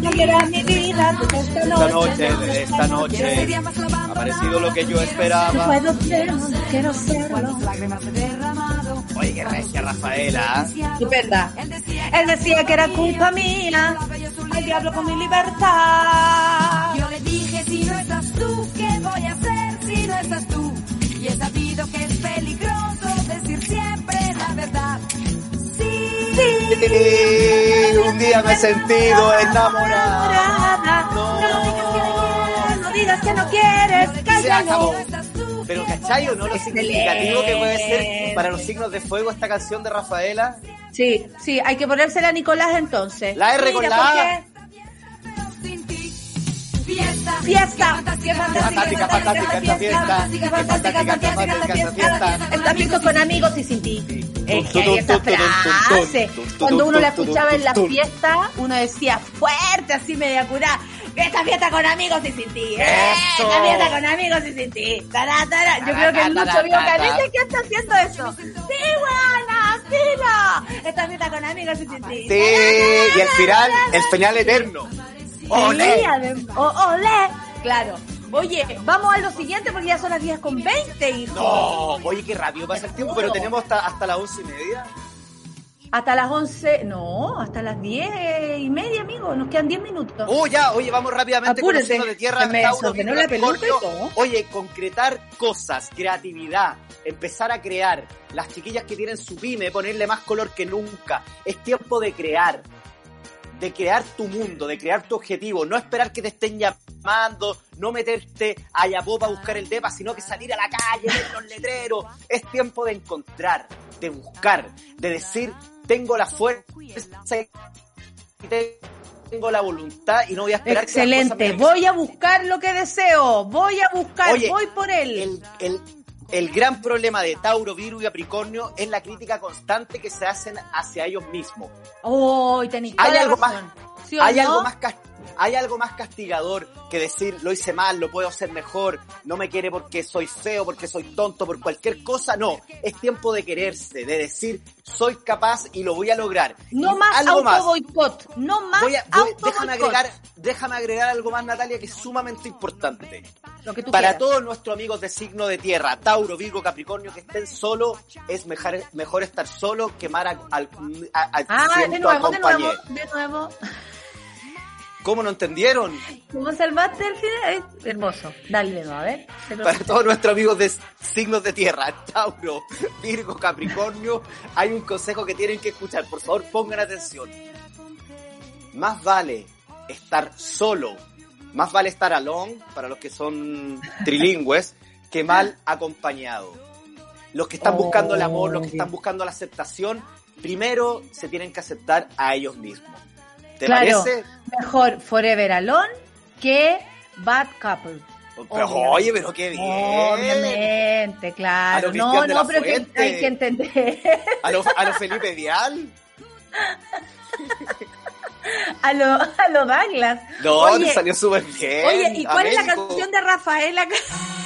Cambiará mi vida, esta noche, esta noche, ha parecido lo que yo esperaba. puedo quiero serlo. Cuántas lágrimas he derramado. Oye, qué regia Rafaela. Estupenda. Él decía Él decía que era culpa mía, al diablo con mi libertad. Yo le dije, si no estás tú, ¿qué voy a hacer si no estás tú? Y he sabido que Sí, un día me he sentido enamorada. No, no digas que no quieres, Se acabó. cállalo. Pero ¿cachai o no lo significativo que puede ser para los signos de fuego esta canción de Rafaela? Sí, sí, hay que ponérsela a Nicolás entonces. La R con la A. Fiesta. Fiesta, fantástica, Fantástica, fantástica esta fiesta. Fantástica, fantástica esta fiesta. Está fiesta con amigos y sin ti. Es que hay esa frase. Cuando uno la escuchaba en la fiesta, uno decía fuerte, así media curada. Esta fiesta con amigos y sin ti. Esta fiesta con amigos y sin ti. Yo creo que el Lucho vio que está haciendo eso. Sí, buena, sí, no. Esta fiesta con amigos y sin ti. Sí, y el final, el final eterno. ¡Olé! Olé. Claro. Oye, vamos a lo siguiente porque ya son las 10 con 20, hijo. No, oye, qué rápido pasa el tiempo, pero tenemos hasta, hasta las once y media. Hasta las 11, no, hasta las 10 y media, amigo. Nos quedan 10 minutos. Oh, ya, oye, vamos rápidamente con Apúrate, signos de tierra. me Tauro, Virgo, la y todo. Oye, concretar cosas, creatividad, empezar a crear. Las chiquillas que tienen su pyme, ponerle más color que nunca. Es tiempo de crear. De crear tu mundo, de crear tu objetivo. No esperar que te estén llamando, no meterte a Yapopa a buscar el depa, sino que salir a la calle, ver los letreros. Es tiempo de encontrar, de buscar, de decir, tengo la fuerza y tengo la voluntad y no voy a esperar Excelente. Voy a buscar lo que deseo. Voy a buscar, Oye, voy por él. el, el, el gran problema de Tauro, Virgo y Capricornio es la crítica constante que se hacen hacia ellos mismos. Oh, Hay algo más, razón. ¿Sí o hay no? algo más cas- ¿Hay algo más castigador que decir lo hice mal, lo puedo hacer mejor, no me quiere porque soy feo, porque soy tonto, por cualquier cosa? No, es tiempo de quererse, de decir soy capaz y lo voy a lograr. No Y más algo más. auto-boicot, no más Voy a- voy- auto déjame, agregar, déjame agregar algo más, Natalia, que es sumamente importante. Lo que tú Para quieras. todos nuestros amigos de signo de tierra, Tauro, Virgo, Capricornio, que estén solos, es mejor, mejor estar solo que mal a- al, a- al Ah, de ciento nuevo, de acompañé. nuevo, de nuevo. ¿Cómo no entendieron? ¿Cómo salvaste el final? Eh, hermoso. Dale de nuevo, a ver. Para todos nuestros amigos de signos de tierra, Tauro, Virgo, Capricornio, hay un consejo que tienen que escuchar. Por favor, pongan atención. Más vale estar solo, más vale estar alone, para los que son trilingües, que mal acompañado. Los que están buscando el amor, los que están buscando la aceptación, primero se tienen que aceptar a ellos mismos. ¿Te Claro. parece? Mejor Forever Alone que Bad Couple. Pero, oye, pero qué bien. Obviamente, claro. No, no, pero que hay que entender. A los a lo Felipe Vial. A lo, a lo Douglas. No, Oye, te salió súper bien. Oye, ¿y cuál es la canción de Rafaela?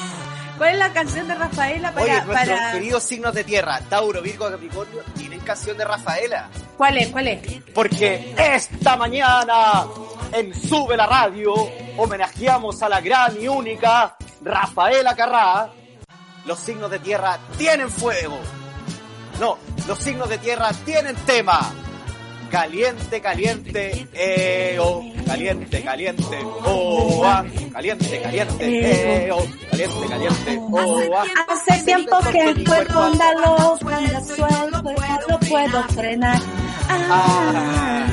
¿Cuál es la canción de Rafaela para, Oye, nuestros para... queridos signos de tierra, Tauro, Virgo, Capricornio, tienen canción de Rafaela. ¿Cuál es? ¿Cuál es? Porque esta mañana en Sube la Radio homenajeamos a la gran y única Rafaela Carrá. Los signos de tierra tienen fuego. No, los signos de tierra tienen tema. Caliente, caliente, eh, oh, caliente, caliente, oh, ah, caliente, caliente, eh, oh, caliente, caliente, oh, ah. Hace tiempo que el cuerpo anda loco, anda suelto, no puedo frenar. Ah,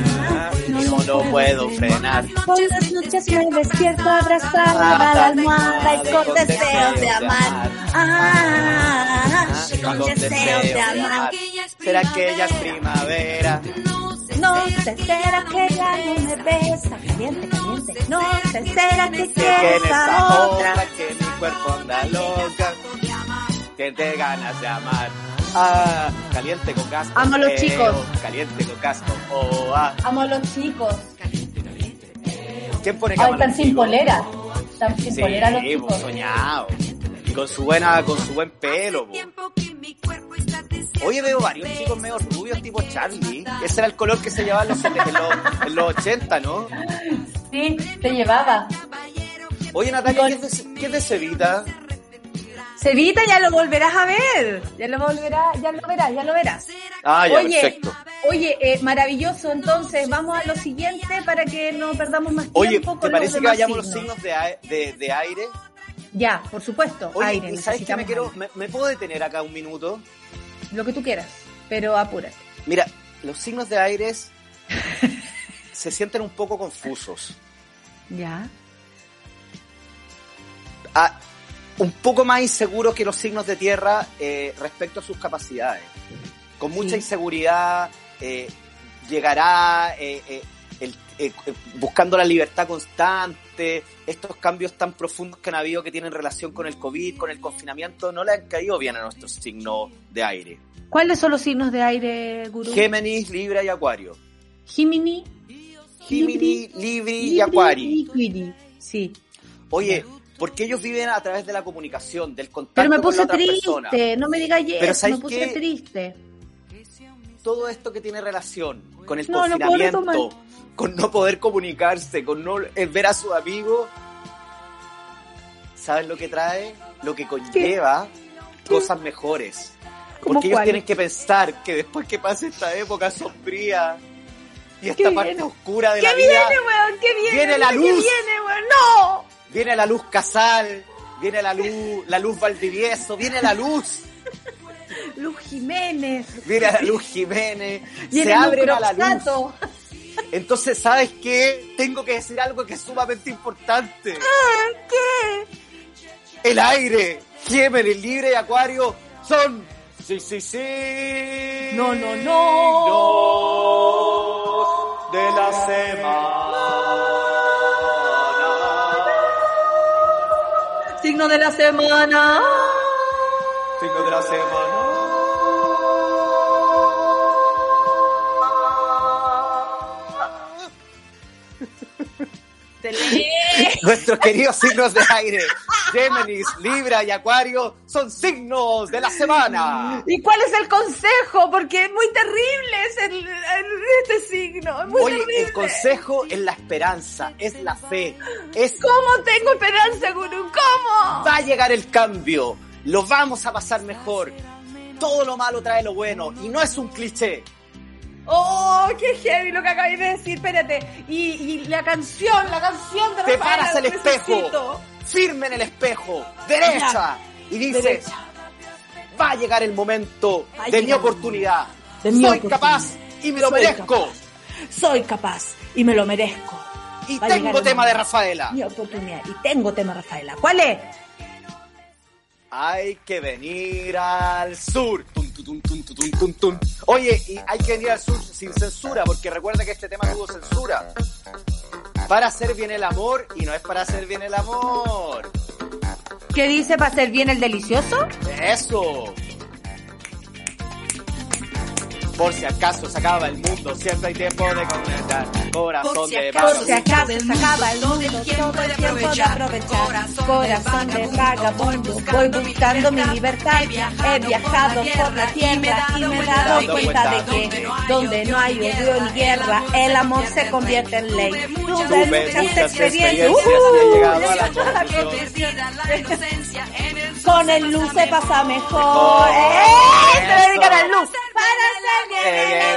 no lo puedo frenar. Por las noches me despierto abrazada a la almohada y con deseos de amar. Ah, con deseos de amar. Será que ella es primavera. No sé, será que ya no me besa. Caliente, caliente. No sé, será que quieres a otra. que mi cuerpo anda loca. Que te ganas de amar. Ah, caliente con casco. Amo a los eh, chicos. caliente con casco. Oh, ah. Amo a los chicos. ¿Quién pone Ay, están sin polera. Están sin Sí, polera los chicos. soñado. Y con su buena, con su buen pelo, po. Oye, veo varios chicos medio rubios tipo Charlie. Ese era el color que se llevaba en los, en los, en los 80, ¿no? Sí, te llevaba. Oye, Natalia, ¿qué es de, qué es de Cevita? Cevita ya lo volverás a ver. Ya lo volverás, ya lo verás, ya lo verás. Ah, ya, oye, perfecto. oye, eh, maravilloso. Entonces, vamos a lo siguiente para que no perdamos más tiempo. Oye, ¿te parece que vayamos los signos? de, a- de, de aire? Ya, por supuesto. Oye, aire. ¿y sabes que me quiero, me puedo detener acá un minuto? Lo que tú quieras, pero apúrate. Mira, los signos de aire se sienten un poco confusos. Ya. Ah, un poco más inseguros que los signos de tierra eh, respecto a sus capacidades. Con mucha Sí. inseguridad, eh, llegará el- eh, buscando la libertad constante, estos cambios tan profundos que han habido que tienen relación con el COVID, con el confinamiento, no le han caído bien a nuestros signos de aire. ¿Cuáles son los signos de aire, gurú? Géminis, Libra y Acuario. Gemini, Géminis, Libra y Acuario. Sí. Oye, porque ellos viven a través de la comunicación, del contacto Pero me con puse la otra triste, persona. no me digas Pero eso, ¿sabes me puse qué? triste. todo esto que tiene relación con el No, no puedo confinamiento, con no poder comunicarse, con no eh, ver a sus amigos, ¿sabes lo que trae? Lo que conlleva cosas mejores. ¿Cómo Porque ellos tienen que pensar que después que pase esta época sombría y ¿Qué esta parte viene? oscura de ¿Qué la viene, vida, weón? ¿Qué viene? Viene la Dime ¿Qué luz. viene, weón? ¡No! viene la luz Casal, viene la luz, la luz Valdivieso, viene la luz, Luz Jiménez. viene la luz Jiménez, Viene se Luz abre a la luz. Entonces, ¿sabes qué? Tengo que decir algo que es sumamente importante. ¿Qué? El aire, Géminis, Libre y Acuario son... Sí, sí, sí. No, no, no. Los de la semana. Signo de la semana. Signo de la semana. Nuestros queridos signos de aire, Géminis, Libra y Acuario, son signos de la semana. ¿Y cuál es el consejo? Porque es muy terrible es el, el- este signo. Es muy Oye, terrible. el consejo es la esperanza, es la fe, es ¿Cómo tengo esperanza, Gurú? ¿Cómo? va a llegar el cambio, lo vamos a pasar mejor. Todo lo malo trae lo bueno y no es un cliché. Oh, qué heavy lo que acabáis de decir. Espérate. Y, y la canción, la canción de Te Rafaela, paras al espejo, necesito. firme en el espejo, derecha, y dices, Derecha. va a llegar el momento Va de mi oportunidad. De mi Soy oportunidad. capaz y me lo Soy merezco. Soy capaz y me lo merezco. Y Va tengo tema de. Rafaela. Mi oportunidad. Y tengo tema, Rafaela. ¿Cuál es? Hay que venir al sur. Oye, y hay que venir al sur sin censura, porque recuerda que este tema tuvo censura. Para hacer bien el amor y no es para hacer bien el amor. ¿Qué dice para hacer bien el delicioso? Eso. Por si acaso se acaba el mundo, siempre hay tiempo de conectar. Corazón Por si de acaso Por si acaso se acaba el mundo, tiempo de tiempo de aprovechar. Corazón Corazón de vagabundo, vagabundo, voy buscando mi libertad. He viajado por la tierra y me he dado cuenta de que donde no hay odio ni guerra, el amor se convierte en ley. Tuve muchas experiencias. Uh. Con el luz se pasa Mejor. mejor. ¡Eh! Se dedican al luz. Para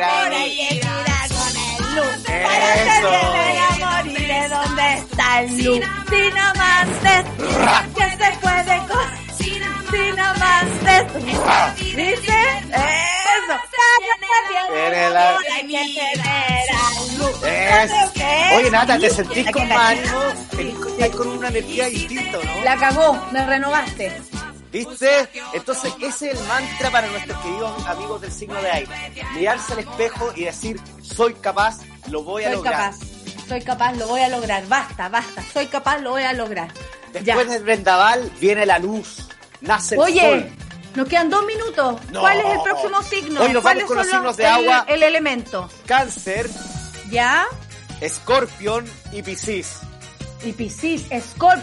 amor hay que mirar con el luz. Para hacer bien el amor y de dónde está el luz. Si no más es que se puede con... Si no más es... ¿Dice? Eso. El la-. Oye, Nata, ¿te sentís con con- estás con una energía distinta, ¿no? La cagó, me renovaste. ¿Viste? Entonces, ese es el mantra para nuestros queridos amigos del signo de aire. Mirarse al espejo y decir, soy capaz, lo voy a Soy lograr. capaz, soy capaz, lo voy a lograr. Basta, basta, soy capaz, lo voy a lograr. Después Ya. del vendaval viene la luz, nace el Oye, sol. nos quedan dos minutos. No. ¿Cuál es el próximo signo? Hoy nos ¿Cuáles vamos con los signos de el- agua. El elemento. Cáncer, ¿Ya? escorpión y piscis. Y Piscis, Scorp.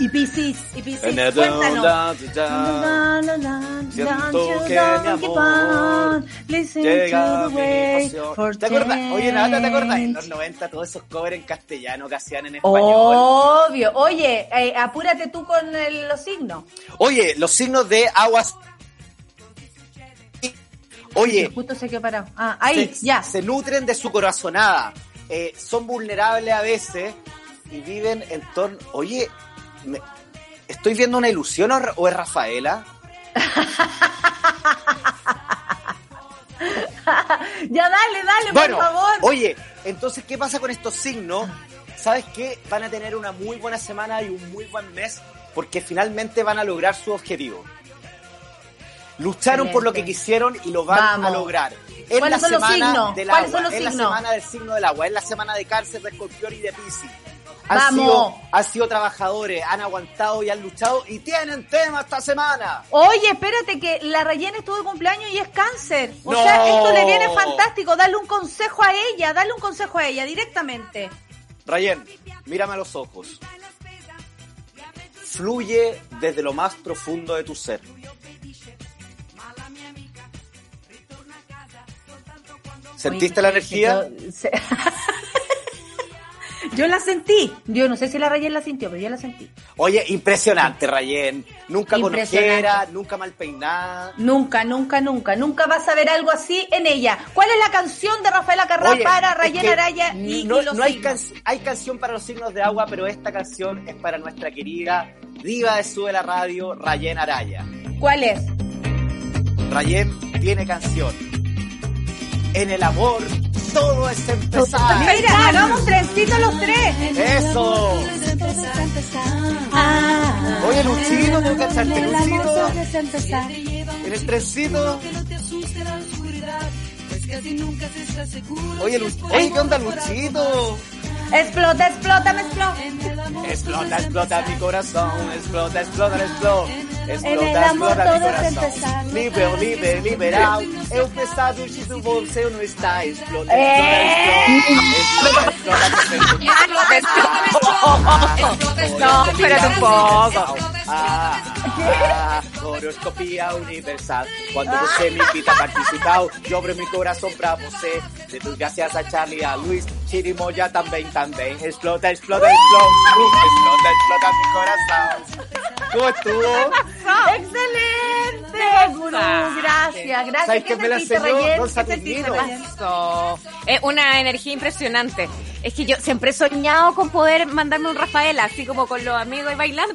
Y Piscis, y Piscis. Cuéntanos. Siento que mi amor Llega a. ¿Te acuerdas? Oye, Nata, ¿te acuerdas? En los 90 todos esos covers en castellano que hacían en español. Obvio. Oye, eh, apúrate tú con el- los signos. Oye, los signos de aguas. Oye, Justo se quedó parado. Ah, ahí, se, ya. se nutren de su corazonada. Eh, son vulnerables a veces y viven en torno. Oye, me- ¿estoy viendo una ilusión o, o es Rafaela? Ya dale, dale, Bueno, por favor. oye, entonces, ¿qué pasa con estos signos? ¿Sabes qué? Van a tener una muy buena semana y un muy buen mes porque finalmente van a lograr su objetivo. Lucharon por lo que quisieron y lo van Vamos. a lograr. Es ¿Cuáles la son los semana signos? del ¿Cuáles agua, son los es la semana del signo del agua, es la semana de cáncer, de escorpión y de piscis. Han sido, han sido trabajadores, han aguantado y han luchado y tienen tema esta semana. Oye, espérate que la Rayena estuvo de cumpleaños y es cáncer. O No. sea, esto le viene fantástico. Dale un consejo a ella, dale un consejo a ella directamente. Rayen, mírame a los ojos. Fluye desde lo más profundo de tu ser. ¿Sentiste Oye, la energía? Yo, Yo la sentí. Yo no sé si la Rayena la sintió, pero yo la sentí. Oye, impresionante, Rayen. Nunca con Impresionante. ojera, nunca mal peinada. Nunca, nunca, nunca, nunca vas a ver algo así en ella. ¿Cuál es la canción de Rafaela Carrá Oye, para es que Araya y, no, y los no hay, signos? can- hay canción para los signos de agua, pero esta canción es para nuestra querida diva de Sube la Radio, Rayen Araya. ¿Cuál es? Rayen tiene canción. En el amor, todo es empezar. Mira, hagamos trencito los tres. ¡Eso! Ah, Oye, Luchito, ¿tú cachaste, en el amor Luchito? todo es empezar. En el trencito. Oye, Lu- Oye, ¿qué onda, Luchito? Explota, explota, me explota. Explota, explota mi corazón, explota, explota, explota. En el Explota, amor explota mi todo es corazón. empezar. Libre, libre, liberado. Eu pensado si tu bolseo no está. Explota, Eh. explota, explota. Explota, explota, explota. espérate un poco. Ah, ah, horoscopía universal. Cuando usted me invita a participar, yo abro mi corazón para usted. De tus gracias a Charlie, a Luis, Chirimoya también, también. Explota, explota, explota. Uh, explota, explota mi corazón. ¿Cómo estuvo? ¡Excelente! Gurú, gracias, gracias. ¿Sabes ¿Qué que me la sentiste, enseñó. Es una energía impresionante. Es que yo siempre he soñado con poder mandarme un Rafael así como con los amigos y bailando.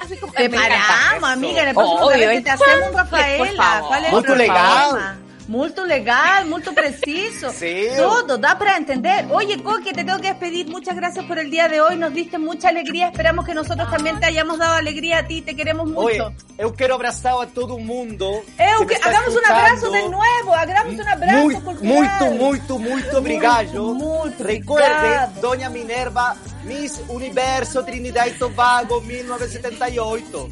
Así como, Te me encanta. paramos, amiga, el próximo Obvio, te hacemos un favor. ¿Cuál es Muy el problema? Muy legal, muy preciso. Sí. Todo, da para entender. Oye, Coque, te tengo que despedir. Muchas gracias por el día de hoy. Nos diste mucha alegría. Esperamos que nosotros también te hayamos dado alegría a ti. Te queremos Oye, mucho. eu quiero abrazar a todo mundo. Eu, que hagamos un abrazo escuchando. de nuevo. Hagamos un abrazo Muy, cultural. muito, muito, muito obrigado. muito Recuerde, obrigado. Doña Minerva, Miss Universo Trinidad y Tobago 1978.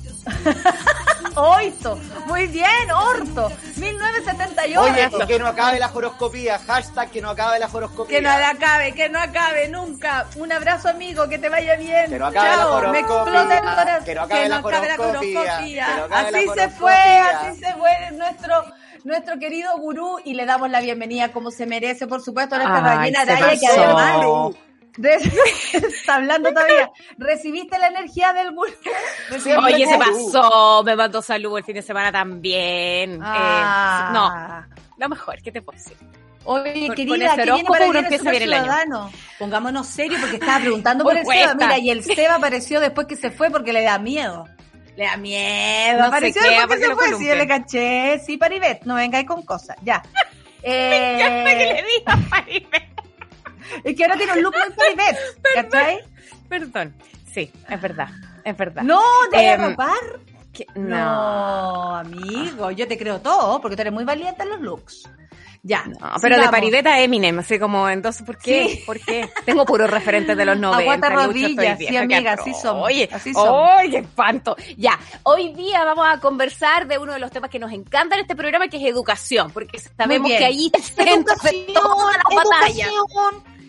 Oito. Muy bien, Orto. 1978. Oye, que no acabe la horoscopía. Hashtag que no acabe la horoscopía. Que no acabe, que no acabe nunca. Un abrazo, amigo, que te vaya bien. Que no acabe la Chao, me horoscopía. explota el corazón. Que no acabe la horoscopía. horoscopía. Que no acabe Así la se fue, así se fue nuestro nuestro querido gurú y le damos la bienvenida como se merece, por supuesto, a nuestra Ay, Araya, que además de- está hablando todavía. ¿Recibiste la energía del? ¿Recibiste Oye, se pasó, me mandó salud el fin de semana también. Ah. Eh, no, lo mejor, ¿qué te puedo decir? Oye, querida, ¿qué viene para uno el año. ciudadano? Pongámonos serio porque estaba preguntando por el Seba. Mira, y el Seba apareció después que se fue porque le da miedo. Le da miedo. No apareció queda después que porque se fue. Sí, yo le caché. Sí, Paribet, no vengáis con cosas. Ya. ¿Qué le Eh, digas, Maribel? es que ahora tiene un look muy Paribet. ¿Cachai? Perdón. Sí, es verdad, es verdad. No, ¿te voy a Em, ropar? Que- No. no. amigo, yo te creo todo porque tú eres muy valiente en los looks. Ya. No, pero de sigamos. Paribet a Eminem, así como, entonces, ¿por qué? Sí. ¿Por qué? Tengo puros referentes de los 90. Aguanta rodillas, sí, amiga, así somos, Oye, así somos. ¡ay, qué espanto! Ya, hoy día vamos a conversar de uno de los temas que nos encanta en este programa, que es educación, porque sabemos que ahí está el centro de todas las batallas.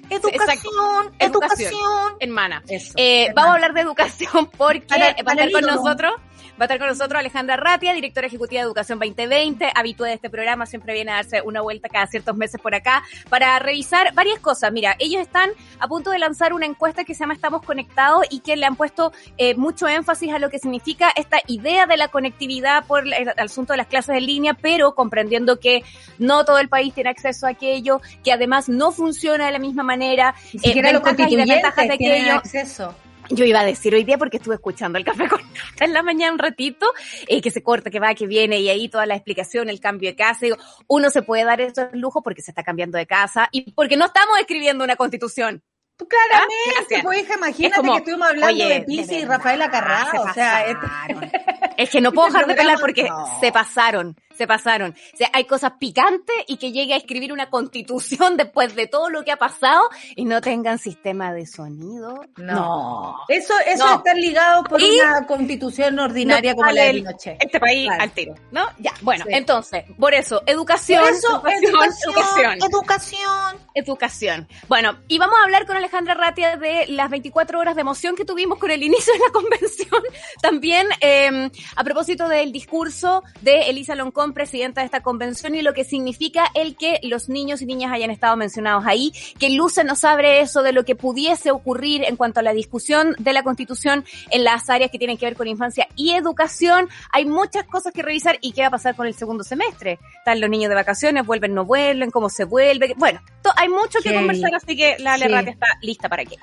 Educación, Exacto. Educación. Hermana. Eso, Eh, hermana. vamos a hablar de educación porque Para- va a estar con nosotros. Va a estar con nosotros Alejandra Ratia, directora ejecutiva de Educación 2020, habitué de este programa, siempre viene a darse una vuelta cada ciertos meses por acá para revisar varias cosas. Mira, ellos están a punto de lanzar una encuesta que se llama Estamos Conectados y que le han puesto eh, mucho énfasis a lo que significa esta idea de la conectividad por el, asunto de las clases en línea, pero comprendiendo que no todo el país tiene acceso a aquello, que además no funciona de la misma manera, Ni eh, siquiera los constituyentes desventajas de tienen aquello. acceso. Yo iba a decir hoy día porque estuve escuchando el café con nata en la mañana un ratito, eh, que se corta, que va, que viene, y ahí toda la explicación, el cambio de casa. Digo, uno se puede dar esos lujos porque se está cambiando de casa y porque no estamos escribiendo una constitución. Tú claramente, Ah, pues hija, imagínate como, que estuvimos hablando oye, de Pisi y se Carrao, o sea, este-. Es que no puedo Este dejar de hablar porque no. se pasaron, se pasaron. O sea, hay cosas picantes y que llegue a escribir una constitución después de todo lo que ha pasado y no tengan sistema de sonido. no. Eso, eso No. está ligado por Y- una constitución ordinaria No como la de Pinochet. Este país Claro. al tiro, ¿no? Ya, bueno, Sí. entonces, por eso, educación, Por eso, educación, educación. educación. Bueno, y vamos a hablar con Alejandra Ratia de las 24 horas de emoción que tuvimos con el inicio de la convención. También eh, a propósito del discurso de Elisa Loncón, presidenta de esta convención, y lo que significa el que los niños y niñas hayan estado mencionados ahí, que Luce nos abre eso de lo que pudiese ocurrir en cuanto a la discusión de la Constitución en las áreas que tienen que ver con infancia y educación. Hay muchas cosas que revisar y qué va a pasar con el segundo semestre. Están los niños de vacaciones, vuelven, no vuelven, cómo se vuelve. Bueno, hay mucho que Sí. conversar, así que la Ale Sí. Está lista para que.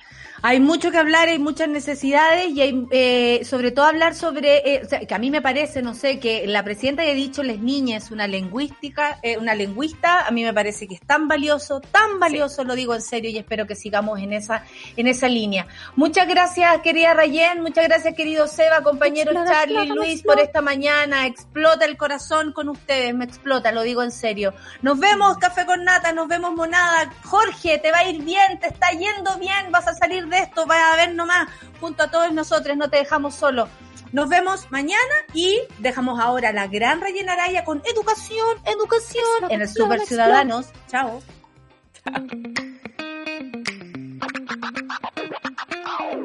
Hay mucho que hablar, hay muchas necesidades y hay, eh, sobre todo hablar sobre, eh, o sea, que a mí me parece, no sé, que la presidenta haya dicho les niñas una lingüística, eh, una lingüista, a mí me parece que es tan valioso, tan valioso, lo digo en serio y espero que sigamos en esa, en esa línea. Muchas gracias, querida Rayen, muchas gracias, querido Seba, compañero Explota, Charlie, explota, Luis, explota. por esta mañana. Explota el corazón con ustedes, me explota, lo digo en serio. Nos vemos, Café con Nata, nos vemos, Monada. Jorge, te va a ir bien, te está yendo bien, vas a salir de esto, vas a ver nomás, junto a todos nosotros, no te dejamos solo. Nos vemos mañana y dejamos ahora la gran Rayena Araya con educación, educación en el Super Ciudadanos. Chao.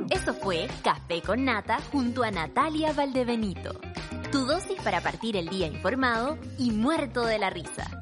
Eso fue fue Café con Nata junto a Natalia Valdebenito. Tu dosis para partir el día informado y muerto de la risa.